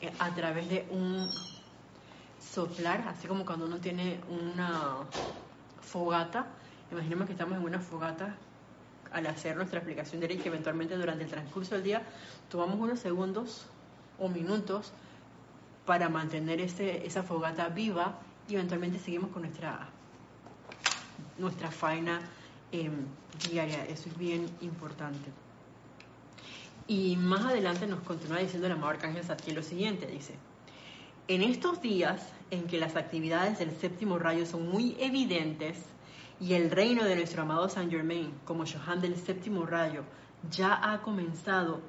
eh, a través de un soplar, así como cuando uno tiene una fogata. Imaginemos que estamos en una fogata al hacer nuestra explicación de ley que eventualmente durante el transcurso del día tomamos unos segundos o minutos para mantener ese, esa fogata viva y eventualmente seguimos con nuestra nuestra faena em, diaria. Eso es bien importante. Y más adelante nos continúa diciendo el amado Arcángel Satkiel lo siguiente, dice, en estos días en que las actividades del séptimo rayo son muy evidentes y el reino de nuestro amado Saint Germain, como Johan del séptimo rayo, ya ha comenzado,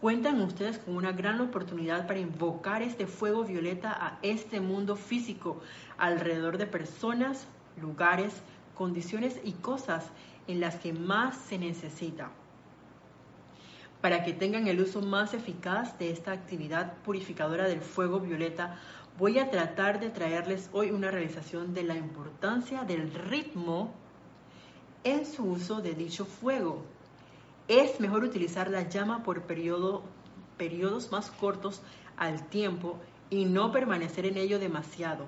cuentan ustedes con una gran oportunidad para invocar este fuego violeta a este mundo físico alrededor de personas, lugares, condiciones y cosas en las que más se necesita. Para que tengan el uso más eficaz de esta actividad purificadora del fuego violeta, voy a tratar de traerles hoy una realización de la importancia del ritmo en su uso de dicho fuego. Es mejor utilizar la llama por periodo, periodos más cortos al tiempo y no permanecer en ello demasiado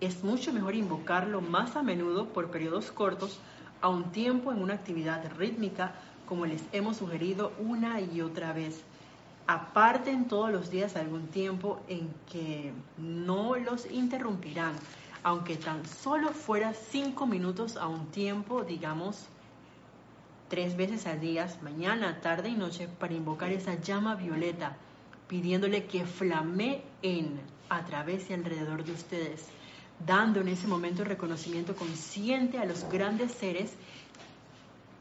es mucho mejor invocarlo más a menudo por periodos cortos a un tiempo en una actividad rítmica como les hemos sugerido una y otra vez. Aparten todos los días algún tiempo en que no los interrumpirán, aunque tan solo fuera cinco minutos a un tiempo, digamos, tres veces al día, mañana, tarde y noche, para invocar esa llama violeta, pidiéndole que flameen a través y alrededor de ustedes dando en ese momento reconocimiento consciente a los grandes seres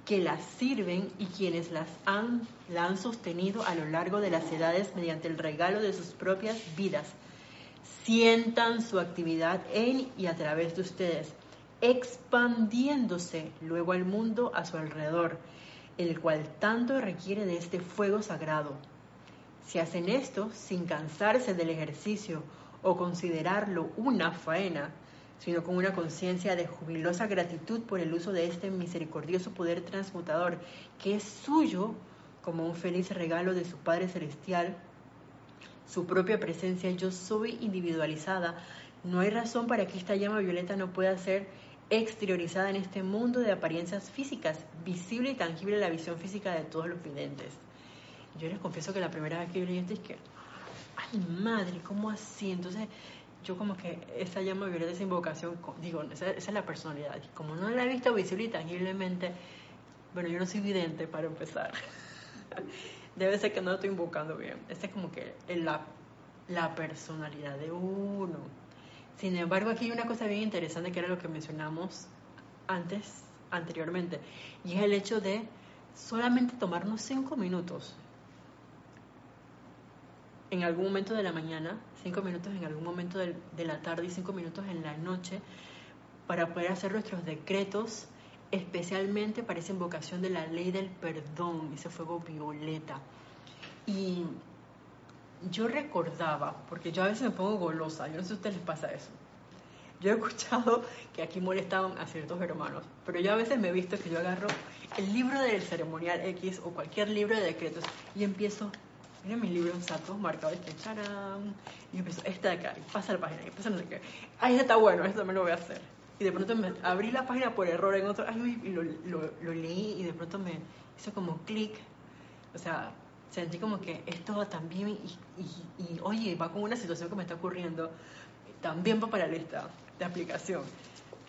que las sirven y quienes las han, la han sostenido a lo largo de las edades mediante el regalo de sus propias vidas. Sientan su actividad en y a través de ustedes, expandiéndose luego al mundo a su alrededor, el cual tanto requiere de este fuego sagrado. Si hacen esto sin cansarse del ejercicio o considerarlo una faena, sino con una conciencia de jubilosa gratitud por el uso de este misericordioso poder transmutador que es suyo como un feliz regalo de su Padre Celestial, su propia presencia yo soy individualizada. No hay razón para que esta llama violeta no pueda ser exteriorizada en este mundo de apariencias físicas, visible y tangible la visión física de todos los videntes. Yo les confieso que la primera vez que yo leí esto es que ay madre, ¿cómo así? Entonces yo como que esa llama violeta, esa invocación, digo, esa, es la personalidad. Como no la he visto visible y tangiblemente, bueno, yo no soy vidente para empezar. debe ser que no lo estoy invocando bien. Esa es como que la, la personalidad de uno. Sin embargo, aquí hay una cosa bien interesante que era lo que mencionamos antes, anteriormente, y es el hecho de solamente tomarnos cinco minutos en algún momento de la mañana, cinco minutos en algún momento de, la tarde y cinco minutos en la noche para poder hacer nuestros decretos, especialmente para esa invocación de la ley del perdón, ese fuego violeta. Y yo recordaba, porque yo a veces me pongo golosa, yo no sé si a ustedes les pasa eso. Yo he escuchado que aquí molestaban a ciertos hermanos, pero yo a veces me he visto que yo agarro el libro del ceremonial X o cualquier libro de decretos y empiezo Mira mis libros saco marcados, este charán, y empiezo, esta de acá, y pasa la página, y pasa no sé qué. Ay, este está bueno, esto me lo voy a hacer. Y de pronto me abrí la página por error en otro, ay, y lo, lo, leí, y de pronto me hizo como clic. O sea, sentí como que esto también, y, y, y, oye, va con una situación que me está ocurriendo, también va para la lista de aplicación.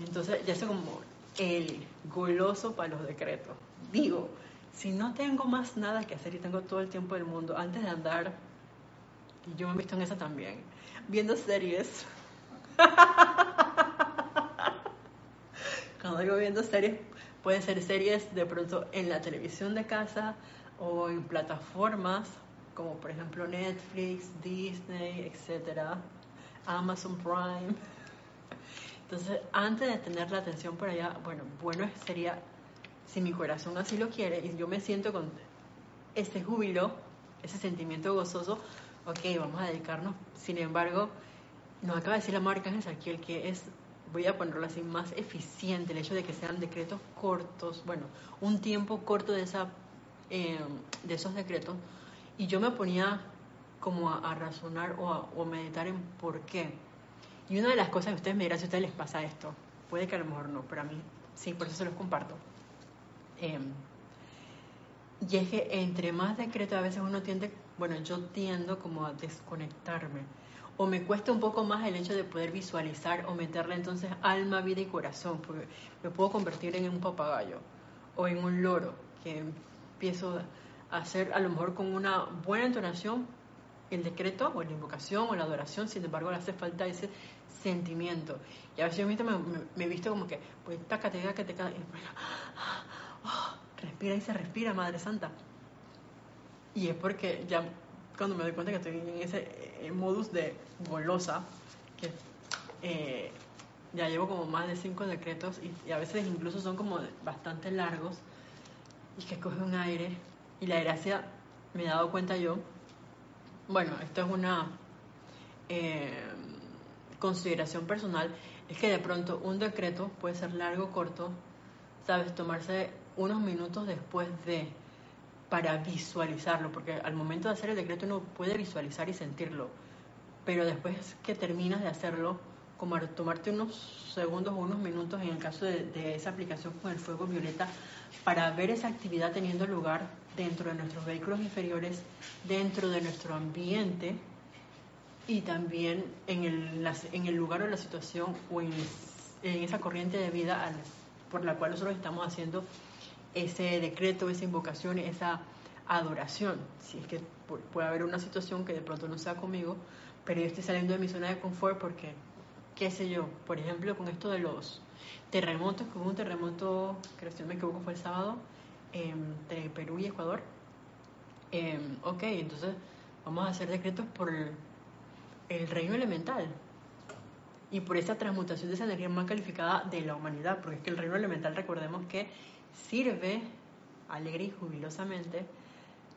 Entonces, ya sé como el goloso para los decretos. Digo, si no tengo más nada que hacer y tengo todo el tiempo del mundo, antes de andar, y yo me he visto en esa también, viendo series. Cuando digo viendo series, puede ser series de pronto en la televisión de casa o en plataformas como por ejemplo Netflix, Disney, etcétera, Amazon Prime. Entonces, antes de tener la atención por allá, bueno, bueno sería si mi corazón así lo quiere y yo me siento con ese júbilo, ese sentimiento gozoso, ok, vamos a dedicarnos. Sin embargo, nos acaba de decir la marca aquí el que es, voy a ponerlo así, más eficiente el hecho de que sean decretos cortos, bueno, un tiempo corto de, esa, eh, de esos decretos. Y yo me ponía como a, razonar o a meditar en por qué. Y una de las cosas que ustedes me dirán si a ustedes les pasa esto, puede que a lo mejor no, pero a mí sí, por eso se los comparto Em, y es que entre más decreto a veces uno tiende, bueno, yo tiendo como a desconectarme. O me cuesta un poco más el hecho de poder visualizar o meterle entonces alma, vida y corazón, porque me puedo convertir en un papagayo o en un loro, que empiezo a hacer a lo mejor con una buena entonación el decreto o la invocación o la adoración, sin embargo le hace falta ese sentimiento. Y a veces yo me, me, he visto como que, pues, taca, que te y Oh, respira y se respira, Madre Santa. Y es porque ya cuando me doy cuenta que estoy en ese modus de golosa, que eh, ya llevo como más de cinco decretos y, a veces incluso son como bastante largos, y que coge un aire, y la gracia, me he dado cuenta yo, bueno, esto es una eh, consideración personal, es que de pronto un decreto puede ser largo corto, sabes, tomarse unos minutos después de para visualizarlo, porque al momento de hacer el decreto uno puede visualizar y sentirlo, pero después que terminas de hacerlo, como tomarte unos segundos o unos minutos en el caso de, esa aplicación con el fuego violeta, para ver esa actividad teniendo lugar dentro de nuestros vehículos inferiores, dentro de nuestro ambiente y también en el, en el lugar o la situación o en, esa corriente de vida por la cual nosotros estamos haciendo ese decreto, esa invocación, esa adoración. Si es que puede haber una situación que de pronto no sea conmigo, pero yo estoy saliendo de mi zona de confort porque, qué sé yo, por ejemplo, con esto de los terremotos, que hubo un terremoto, creo que si no me equivoco fue el sábado, entre Perú y Ecuador. Em, ok, entonces vamos a hacer decretos por el, reino elemental, y por esa transmutación de esa energía más calificada de la humanidad, porque es que el reino elemental, recordemos que sirve alegre y jubilosamente,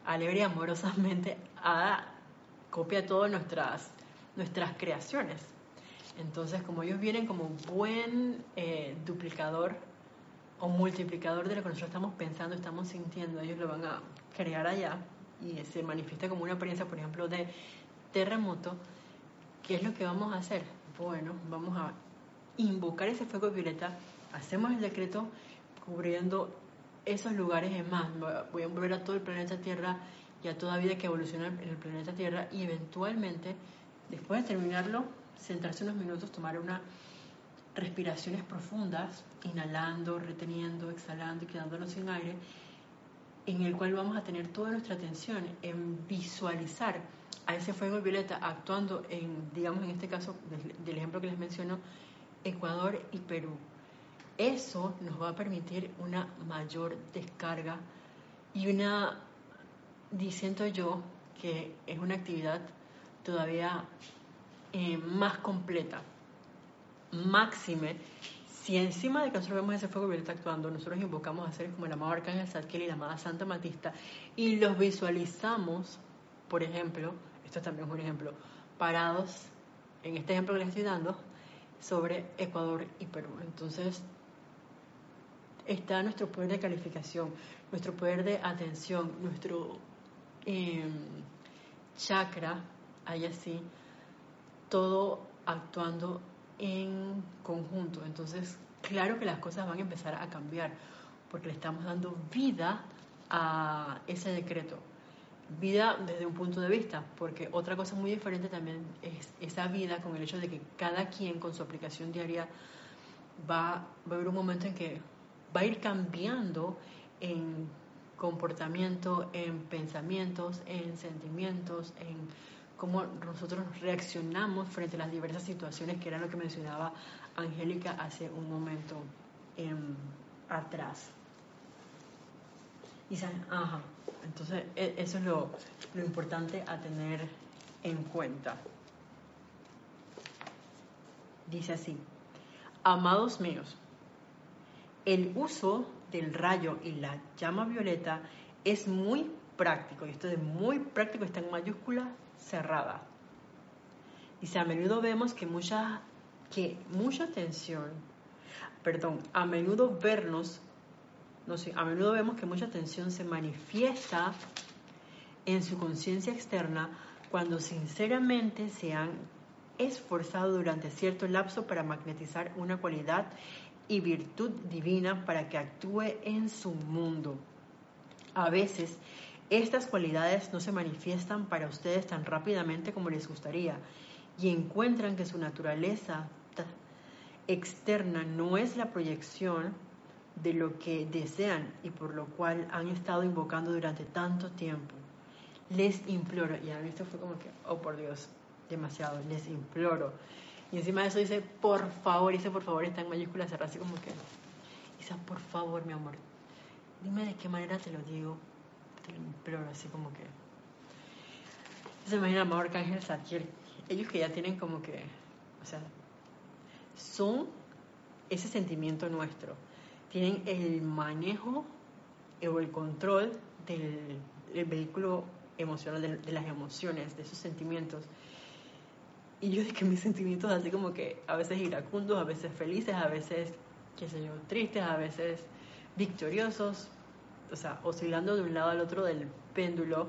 alegre y amorosamente a copia todas nuestras, nuestras creaciones. Entonces, como ellos vienen como buen eh, duplicador o multiplicador de lo que nosotros estamos pensando, estamos sintiendo, ellos lo van a crear allá y se manifiesta como una experiencia, por ejemplo, de terremoto. ¿Qué es lo que vamos a hacer? Bueno, vamos a invocar ese fuego violeta, hacemos el decreto cubriendo esos lugares es más. Voy a envolver a todo el planeta Tierra y a toda vida que evoluciona en el planeta Tierra y eventualmente, después de terminarlo, sentarse unos minutos, tomar unas respiraciones profundas, inhalando, reteniendo, exhalando y quedándonos sin aire. en el cual vamos a tener toda nuestra atención en visualizar a ese fuego violeta actuando en, digamos en este caso del, ejemplo que les menciono, Ecuador y Perú. Eso nos va a permitir una mayor descarga y una, diciendo yo, que es una actividad todavía eh, más completa, máxime si encima de que nosotros vemos ese fuego violeta actuando, nosotros invocamos a seres como el amado Arcángel Zadkiel y la amada Santa Matista y los visualizamos, por ejemplo, esto también es un ejemplo, parados, en este ejemplo que les estoy dando, sobre Ecuador y Perú. Entonces, está nuestro poder de calificación, nuestro poder de atención, nuestro em, chakra, ahí así, todo actuando en conjunto. Entonces, claro que las cosas van a empezar a cambiar porque le estamos dando vida a ese decreto. Vida desde un punto de vista, porque otra cosa muy diferente también es esa vida con el hecho de que cada quien con su aplicación diaria va, va a haber un momento en que va a ir cambiando en comportamiento, en pensamientos, en sentimientos, en cómo nosotros reaccionamos frente a las diversas situaciones, que era lo que mencionaba Angélica hace un momento em, atrás. Y ajá, entonces e, eso es lo, lo importante a tener en cuenta. Dice así, amados míos, el uso del rayo y la llama violeta es muy práctico, y esto de muy práctico está en mayúscula cerrada. Dice, a menudo vemos que mucha, que mucha atención, perdón, a menudo vernos, no sé, a menudo vemos que mucha atención se manifiesta en su conciencia externa cuando sinceramente se han esforzado durante cierto lapso para magnetizar una cualidad y virtud divina para que actúe en su mundo. A veces estas cualidades no se manifiestan para ustedes tan rápidamente como les gustaría y encuentran que su naturaleza externa no es la proyección de lo que desean y por lo cual han estado invocando durante tanto tiempo. Les imploro, y a mí esto fue como que, oh por Dios, demasiado, les imploro. Y encima de eso dice, por favor, dice por favor, está en mayúsculas, así como que, dice, por favor, mi amor, dime de qué manera te lo digo, pero así como que... Se imagina amor Arcángel Saquiel, ellos que ya tienen como que, o sea, son ese sentimiento nuestro, tienen el manejo o el control del, vehículo emocional, de, las emociones, de esos sentimientos. Y yo que mis sentimientos así como que a veces iracundos, a veces felices, a veces, qué sé yo, tristes, a veces victoriosos, o sea, oscilando de un lado al otro del péndulo,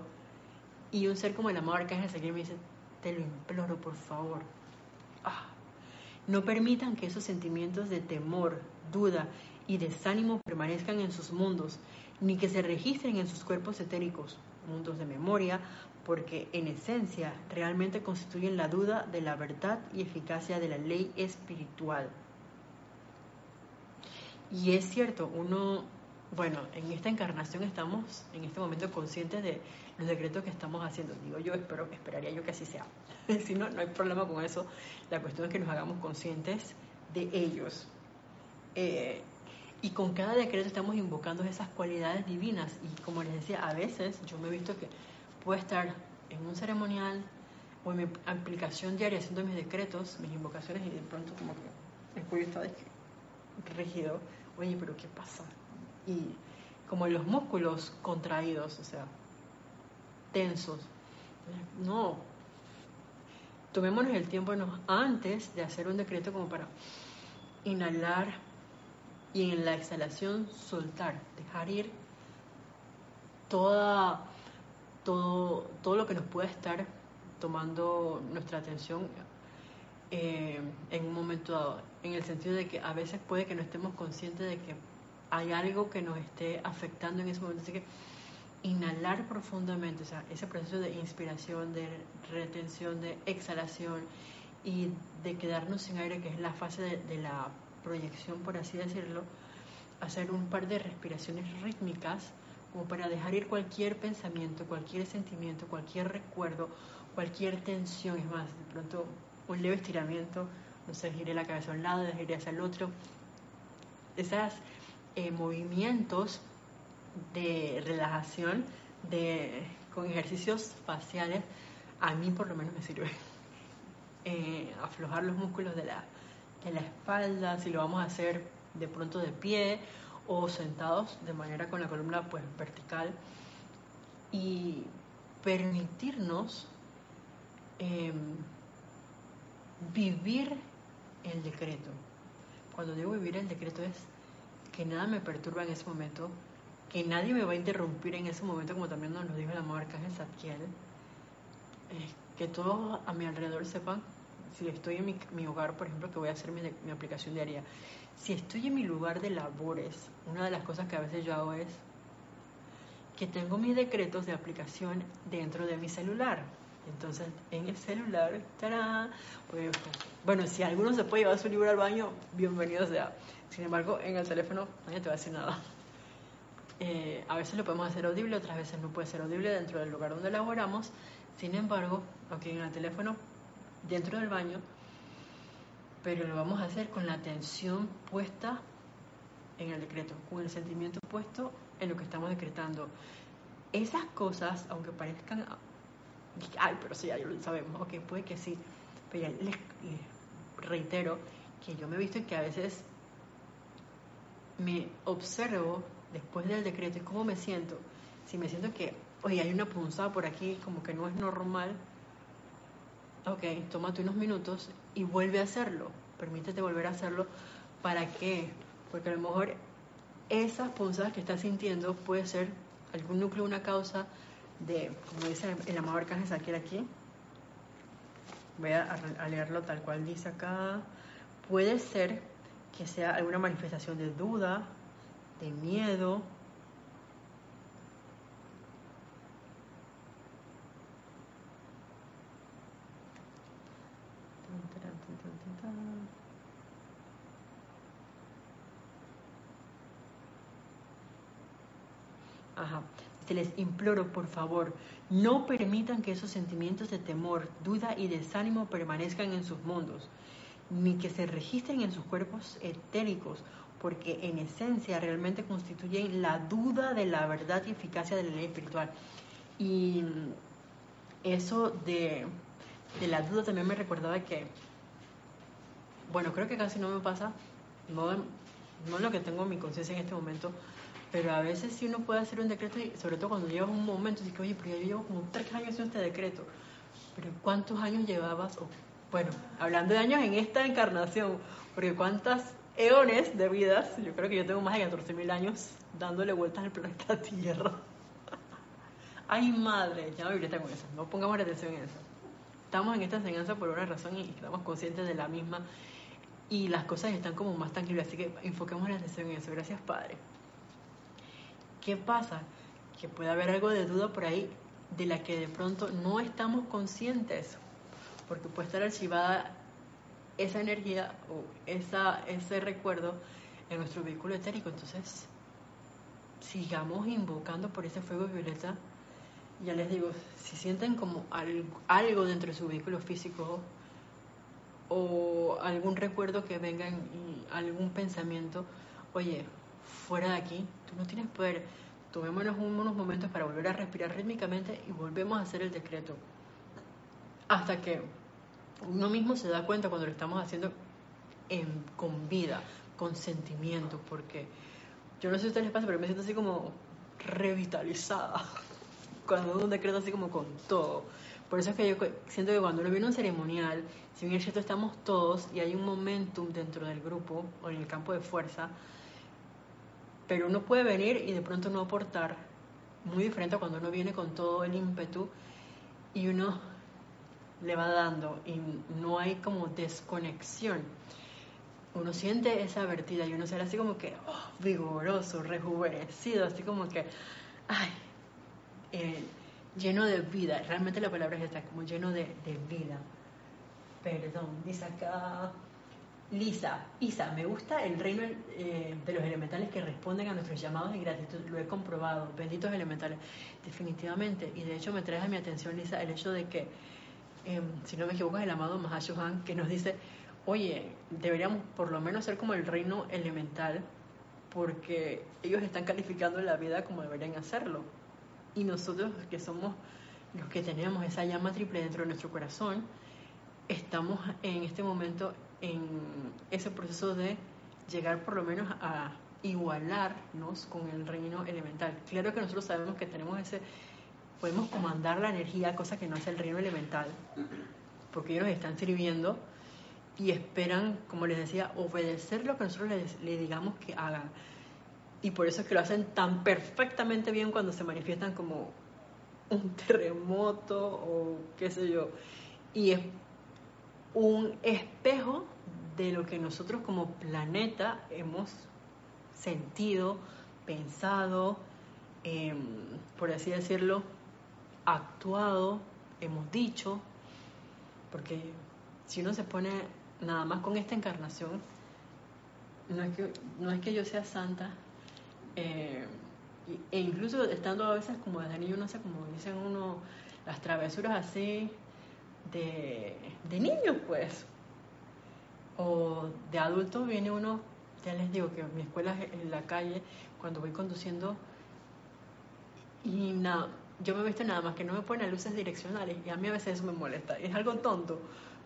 y un ser como el amado Arcángel me dice, te lo imploro, por favor. Ah, no permitan que esos sentimientos de temor, duda y desánimo permanezcan en sus mundos, ni que se registren en sus cuerpos etéricos, mundos de memoria, porque en esencia realmente constituyen la duda de la verdad y eficacia de la ley espiritual. Y es cierto, uno bueno, en esta encarnación estamos en este momento conscientes de los decretos que estamos haciendo. Digo yo, espero, esperaría yo que así sea. si no, no hay problema con eso. La cuestión es que nos hagamos conscientes de ellos. Eh, y con cada decreto estamos invocando esas cualidades divinas. Y como les decía, a veces yo me he visto que puedo estar en un ceremonial o en mi aplicación diaria haciendo mis decretos, mis invocaciones, y de pronto como que el cuello está rígido. Oye, pero ¿qué pasa? y como los músculos contraídos, o sea, tensos. No, tomémonos el tiempo antes de hacer un decreto como para inhalar y en la exhalación soltar, dejar ir toda, todo, todo lo que nos pueda estar tomando nuestra atención eh, en un momento dado, en el sentido de que a veces puede que no estemos conscientes de que hay algo que nos esté afectando en ese momento. Así que inhalar profundamente, o sea, ese proceso de inspiración, de retención, de exhalación y de quedarnos sin aire, que es la fase de, la proyección, por así decirlo, hacer un par de respiraciones rítmicas como para dejar ir cualquier pensamiento, cualquier sentimiento, cualquier recuerdo, cualquier tensión. Es más, de pronto un leve estiramiento, no sé, giré la cabeza a un lado, giré hacia el otro. Esos eh, movimientos de relajación de, con ejercicios faciales, a mí por lo menos me sirve. Eh, aflojar los músculos de la, de la espalda, si lo vamos a hacer de pronto de pie o sentados de manera con la columna pues vertical y permitirnos em, vivir el decreto. Cuando digo vivir el decreto es que nada me perturba en ese momento, que nadie me va a interrumpir en ese momento, como también nos lo dijo el amor Arcángel Zadkiel, que todos a mi alrededor sepan, si estoy en mi, hogar, por ejemplo, que voy a hacer mi, mi aplicación diaria, si estoy en mi lugar de labores, una de las cosas que a veces yo hago es que tengo mis decretos de aplicación dentro de mi celular. Entonces, en el celular, ¡tarán! Bueno, si alguno se puede llevar su libro al baño, bienvenido sea. Sin embargo, en el teléfono nadie te va a decir nada. Eh, a veces lo podemos hacer audible, otras veces no puede ser audible dentro del lugar donde elaboramos. Sin embargo, aquí en el teléfono, dentro del baño, pero lo vamos a hacer con la atención puesta en el decreto, con el sentimiento puesto en lo que estamos decretando. Esas cosas, aunque parezcan, ay, pero sí, ya lo sabemos, ok, puede que sí, pero les, reitero que yo me he visto que a veces me observo después del decreto y cómo me siento. Si me siento que, oye, hay una punzada por aquí, como que no es normal, ok, tómate unos minutos y vuelve a hacerlo. Permítete volver a hacerlo. ¿Para qué? Porque a lo mejor esas punzadas que estás sintiendo puede ser algún núcleo, una causa de, como dice el amado Arcángel Saquiel aquí. Voy a, a leerlo tal cual dice acá. Puede ser que sea alguna manifestación de duda, de miedo, Se les imploro, por favor, no permitan que esos sentimientos de temor, duda y desánimo permanezcan en sus mundos, ni que se registren en sus cuerpos etéricos, porque en esencia realmente constituyen la duda de la verdad y eficacia de la ley espiritual. Y eso de, la duda también me recordaba que, bueno, creo que casi no me pasa, no, no lo que tengo en mi conciencia en este momento, pero a veces sí uno puede hacer un decreto, y sobre todo cuando llevas un momento, dices, oye, pero yo llevo como tres años haciendo este decreto. Pero ¿cuántos años llevabas? bueno, hablando de años en esta encarnación, porque ¿cuántas eones de vidas? Yo creo que yo tengo más de 14.000 años dándole vueltas al planeta Tierra. Ay, madre, ya me biblioteca con eso, no pongamos la atención en eso. Estamos en esta enseñanza por una razón y estamos conscientes de la misma y las cosas están como más tangibles, así que enfoquemos la atención en eso. Gracias, Padre. ¿Qué pasa? Que puede haber algo de duda por ahí de la que de pronto no estamos conscientes, porque puede estar archivada esa energía o ese recuerdo en nuestro vehículo etérico. Entonces, sigamos invocando por ese fuego violeta. Ya les digo, si sienten como algo, dentro de su vehículo físico o algún recuerdo que venga en algún pensamiento, oye, fuera de aquí, tú no tienes poder. Tomémonos unos momentos para volver a respirar rítmicamente y volvemos a hacer el decreto. Hasta que uno mismo se da cuenta cuando lo estamos haciendo con vida, con sentimiento, porque yo no sé si a ustedes les pasa, pero me siento así como revitalizada cuando hago un decreto así como con todo. Por eso es que yo siento que cuando uno viene a un ceremonial, si bien es cierto estamos todos y hay un momentum dentro del grupo o en el campo de fuerza, pero uno puede venir y de pronto no aportar, muy diferente a cuando uno viene con todo el ímpetu y uno le va dando y no hay como desconexión. Uno siente esa vertida y uno sale así como que oh, vigoroso, rejuvenecido, así como que, ay, eh, lleno de vida. Realmente la palabra es esta, como lleno de, de vida. Perdón, dice acá Lisa, Isa, me gusta el reino eh, de los elementales que responden a nuestros llamados de gratitud. Lo he comprobado. Benditos elementales. Definitivamente. Y de hecho me trae a mi atención, Lisa, el hecho de que, em, si no me equivoco, es el amado Mahashohan que nos dice, oye, deberíamos por lo menos ser como el reino elemental porque ellos están calificando la vida como deberían hacerlo. Y nosotros que somos los que tenemos esa llama triple dentro de nuestro corazón, estamos en este momento en ese proceso de llegar por lo menos a igualarnos con el reino elemental. Claro que nosotros sabemos que tenemos ese, podemos comandar la energía, cosa que no hace el reino elemental, porque ellos están sirviendo y esperan, como les decía, obedecer lo que nosotros les, les digamos que hagan. Y por eso es que lo hacen tan perfectamente bien cuando se manifiestan como un terremoto o qué sé yo. Y es un espejo de lo que nosotros como planeta hemos sentido, pensado, em, por así decirlo, actuado, hemos dicho, porque si uno se pone nada más con esta encarnación, no es que, no es que yo sea santa, eh, e incluso estando a veces como desde niño, no sé, como dicen uno, las travesuras así, de, de niños, pues. O de adultos viene uno, ya les digo que mi escuela es en la calle, cuando voy conduciendo, y nada, yo me he visto nada más que no me ponen luces direccionales, y a mí a veces eso me molesta, es algo tonto,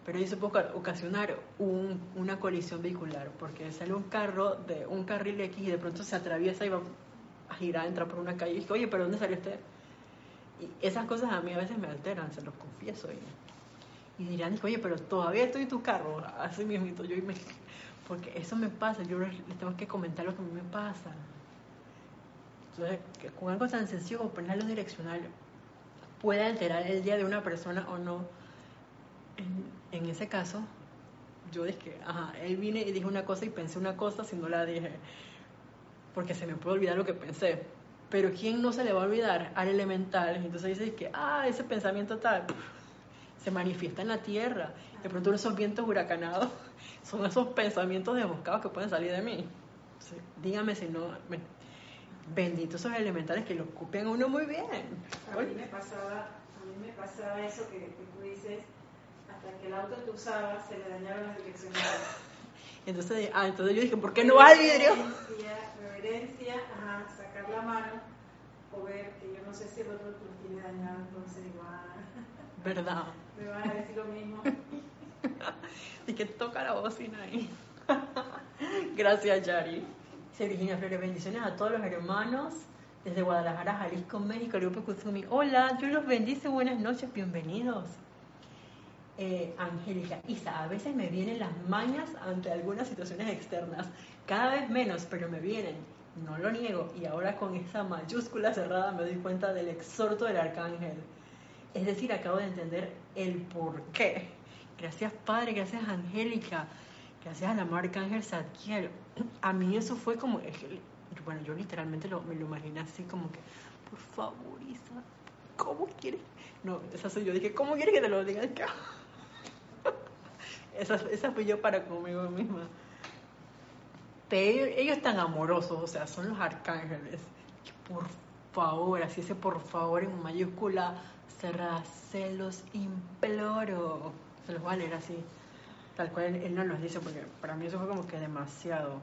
pero eso puede ocasionar un, una colisión vehicular, porque sale un carro de un carril X y de pronto se atraviesa y va a girar, entra por una calle y dice, oye, pero ¿dónde salió usted? Y esas cosas a mí a veces me alteran, se los confieso. Y, y dirán, oye, pero todavía estoy en tu carro, así mismo, yo me, porque eso me pasa, yo les tengo que comentar lo que a mí me pasa. Entonces, con algo tan sencillo como poner los direccionales puede alterar el día de una persona o no. En, ese caso, yo dije, ajá, él vine y dijo una cosa y pensé una cosa si no la dije, porque se me puede olvidar lo que pensé. Pero ¿quién no se le va a olvidar al elemental? Entonces dice que, ah, ese pensamiento tal se manifiesta en la tierra. De pronto esos vientos huracanados son esos pensamientos desboscados que pueden salir de mí. dígame si no, benditos esos elementales que lo ocupen a uno muy bien. A mí me pasaba, a mí me pasaba eso que, tú dices, hasta que el auto que usaba se le dañaron las direcciones. Entonces, ah, entonces yo dije, ¿por qué no va al vidrio? Reverencia, ajá, sacar la mano o ver que yo no sé si el otro lo tiene dañado, entonces igual. Ah. ¿Verdad? Me van a decir lo mismo. y que toca la bocina ahí. Gracias, Yari. Se Virginia Flores, bendiciones a todos los hermanos desde Guadalajara, Jalisco, México, el grupo Kuzumi. Hola, yo los bendice, buenas noches, bienvenidos. Eh, Angélica, Isa, a veces me vienen las mañas ante algunas situaciones externas, cada vez menos, pero me vienen, no lo niego, y ahora con esa mayúscula cerrada me doy cuenta del exhorto del arcángel. Es decir, acabo de entender el por qué. Gracias Padre, gracias Angélica, gracias a la marca Ángel Sadkiel. A mí eso fue como, bueno, yo literalmente lo, me lo imaginé así como que, por favor Isa, ¿cómo quieres? No, esa soy yo, dije, ¿cómo quieres que te lo diga acá? esa, esa fui yo para conmigo misma. Pero ellos están amorosos, o sea, son los arcángeles. por favor, así ese por favor en mayúscula cerrada, se los imploro. Se los voy a leer así, tal cual él, no nos dice, porque para mí eso fue como que demasiado.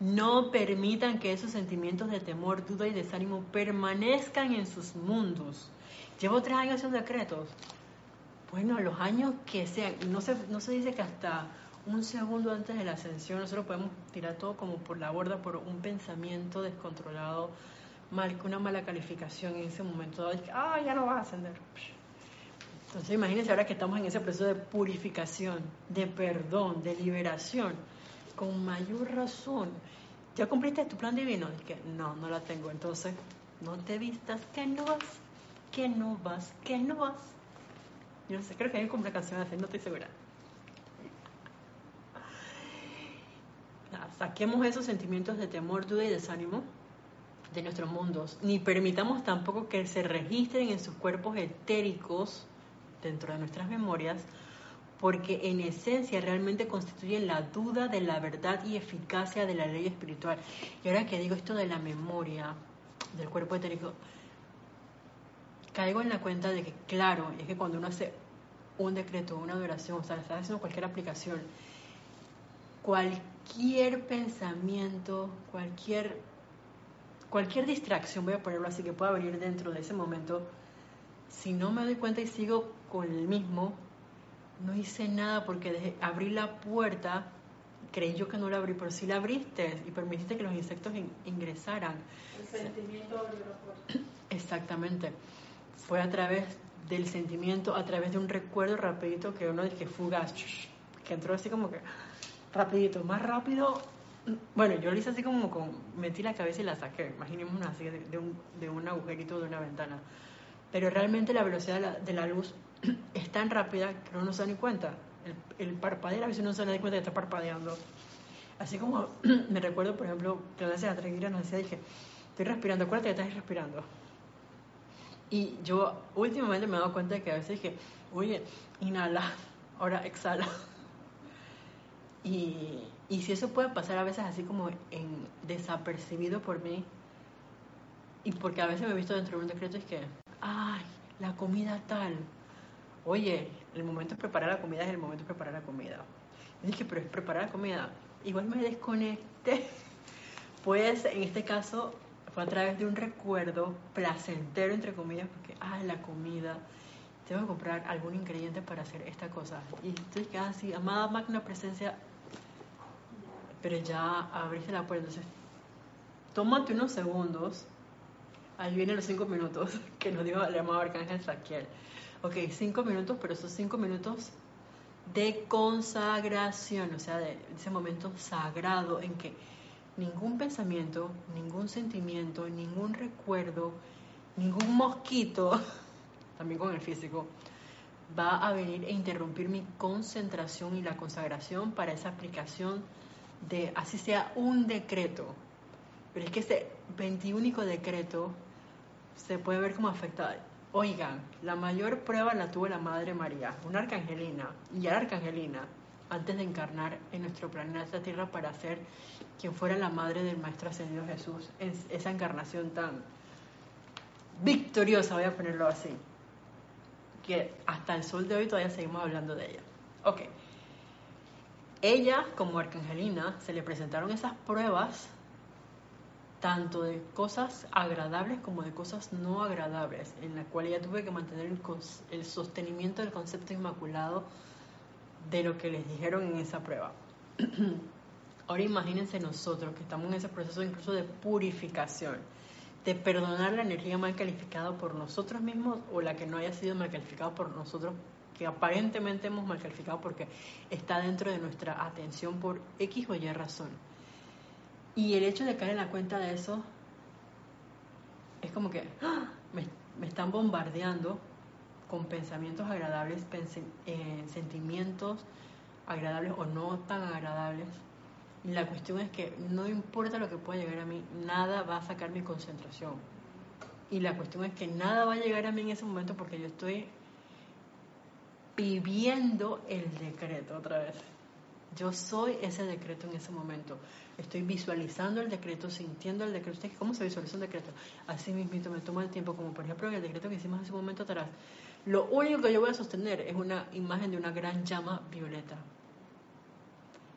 No permitan que esos sentimientos de temor, duda y desánimo permanezcan en sus mundos. Llevo tres años haciendo decretos. Bueno, los años que sean, no se, no se dice que hasta un segundo antes de la ascensión nosotros podemos tirar todo como por la borda por un pensamiento descontrolado mal, una mala calificación en ese momento, ah, ya no vas a ascender. Entonces imagínense ahora que estamos en ese proceso de purificación, de perdón, de liberación, con mayor razón. ¿Ya cumpliste tu plan divino? que no, no la tengo. Entonces, no te vistas, que no vas, que no vas, que no vas. Yo no sé, creo que hay un canción así, no estoy segura. saquemos esos sentimientos de temor, duda y desánimo de nuestros mundos, ni permitamos tampoco que se registren en sus cuerpos etéricos dentro de nuestras memorias porque en esencia realmente constituyen la duda de la verdad y eficacia de la ley espiritual. Y ahora que digo esto de la memoria del cuerpo etérico, caigo en la cuenta de que, claro, es que cuando uno hace un decreto, una adoración, o sea, está haciendo cualquier aplicación, cualquier pensamiento, cualquier, cualquier distracción, voy a ponerlo así, que pueda venir dentro de ese momento, si no me doy cuenta y sigo con el mismo, no hice nada porque dejé, abrí la puerta, creí yo que no la abrí, pero sí la abriste y permitiste que los insectos ingresaran. El sentimiento abrió la puerta. Exactamente. Fue a través del sentimiento, a través de un recuerdo rapidito que uno dije fugaz, que entró así como que rapidito, más rápido. Bueno, yo lo hice así como metí la cabeza y la saqué, imaginemos así de, un, de un agujerito de una ventana. Pero realmente la velocidad de la, de luz es tan rápida que uno no se da ni cuenta. El, el parpadeo a veces no se da ni cuenta que está parpadeando. Así como me recuerdo, por ejemplo, que a veces la tranquila nos decía, dije, estoy respirando, acuérdate que estás respirando. Y yo últimamente me he dado cuenta de que a veces dije, oye, inhala, ahora exhala. Y, y si eso puede pasar a veces así como en desapercibido por mí, y porque a veces me he visto dentro de un decreto, es que, ay, la comida tal, oye, el momento de preparar la comida es el momento de preparar la comida. Y dije, pero es preparar la comida. Igual me desconecté. Pues en este caso fue a través de un recuerdo placentero, entre comillas, porque, ah, la comida, tengo que comprar algún ingrediente para hacer esta cosa. Y estoy casi, amada magna presencia, pero ya abriste la puerta. Entonces, tómate unos segundos. Ahí vienen los cinco minutos que nos dijo el amado Arcángel Saquiel ok, cinco minutos, pero esos cinco minutos de consagración, o sea, de ese momento sagrado en que ningún pensamiento, ningún sentimiento, ningún recuerdo, ningún mosquito, también con el físico, va a venir e interrumpir mi concentración y la consagración para esa aplicación de, así sea un decreto. Pero es que ese 21 decreto se puede ver como afectado Oigan, la mayor prueba la tuvo la Madre María, una arcangelina, y era arcangelina, antes de encarnar en nuestro planeta Tierra para ser quien fuera la madre del Maestro Ascendido Jesús, en esa encarnación tan victoriosa, voy a ponerlo así, que hasta el sol de hoy todavía seguimos hablando de ella. Ok. Ella, como arcangelina, se le presentaron esas pruebas tanto de cosas agradables como de cosas no agradables, en la cual ella tuve que mantener el, sostenimiento del concepto inmaculado de lo que les dijeron en esa prueba. Ahora imagínense nosotros que estamos en ese proceso incluso de purificación, de perdonar la energía mal calificada por nosotros mismos o la que no haya sido mal calificada por nosotros, que aparentemente hemos mal calificado porque está dentro de nuestra atención por X o Y razón. Y el hecho de caer en la cuenta de eso es como que ¡ah! me, están bombardeando con pensamientos agradables, eh, sentimientos agradables o no tan agradables. Y la cuestión es que no importa lo que pueda llegar a mí, nada va a sacar mi concentración. Y la cuestión es que nada va a llegar a mí en ese momento porque yo estoy viviendo el decreto otra vez. Yo soy ese decreto en ese momento. Estoy visualizando el decreto, sintiendo el decreto. ¿Cómo se visualiza un decreto? Así mismo me tomo el tiempo, como por ejemplo el decreto que hicimos hace un momento atrás. Lo único que yo voy a sostener es una imagen de una gran llama violeta.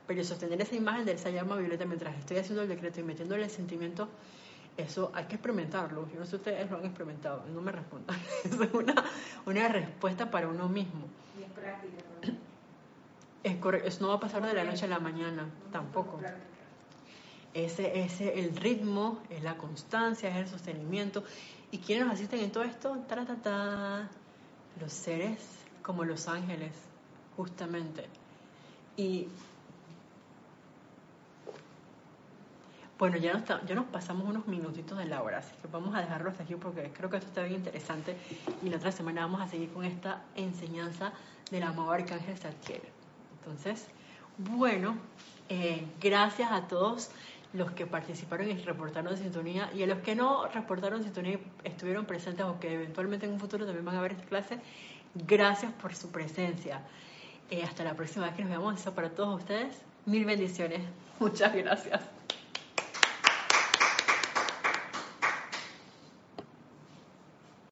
Pero sostener esa imagen de esa llama violeta mientras estoy haciendo el decreto y metiéndole el sentimiento, eso hay que experimentarlo. Yo no sé si ustedes lo han experimentado, no me respondan. Es una, una respuesta para uno mismo. Es. Es eso no va a pasar de la noche a la mañana, tampoco. Ese es el ritmo, es la constancia, es el sostenimiento. ¿Y quiénes nos asisten en todo esto? Ta, Los seres como los ángeles, justamente. Y bueno, ya nos, ya nos pasamos unos minutitos de la hora, así que vamos a dejarlo hasta aquí porque creo que esto está bien interesante. Y la otra semana vamos a seguir con esta enseñanza del amado Arcángel Zadkiel. Entonces, bueno, eh, gracias a todos los que participaron y reportaron sintonía y a los que no reportaron sintonía y estuvieron presentes o que eventualmente en un futuro también van a ver esta clase, gracias por su presencia. Eh, hasta la próxima vez que nos veamos. Eso para todos ustedes. Mil bendiciones. Muchas gracias.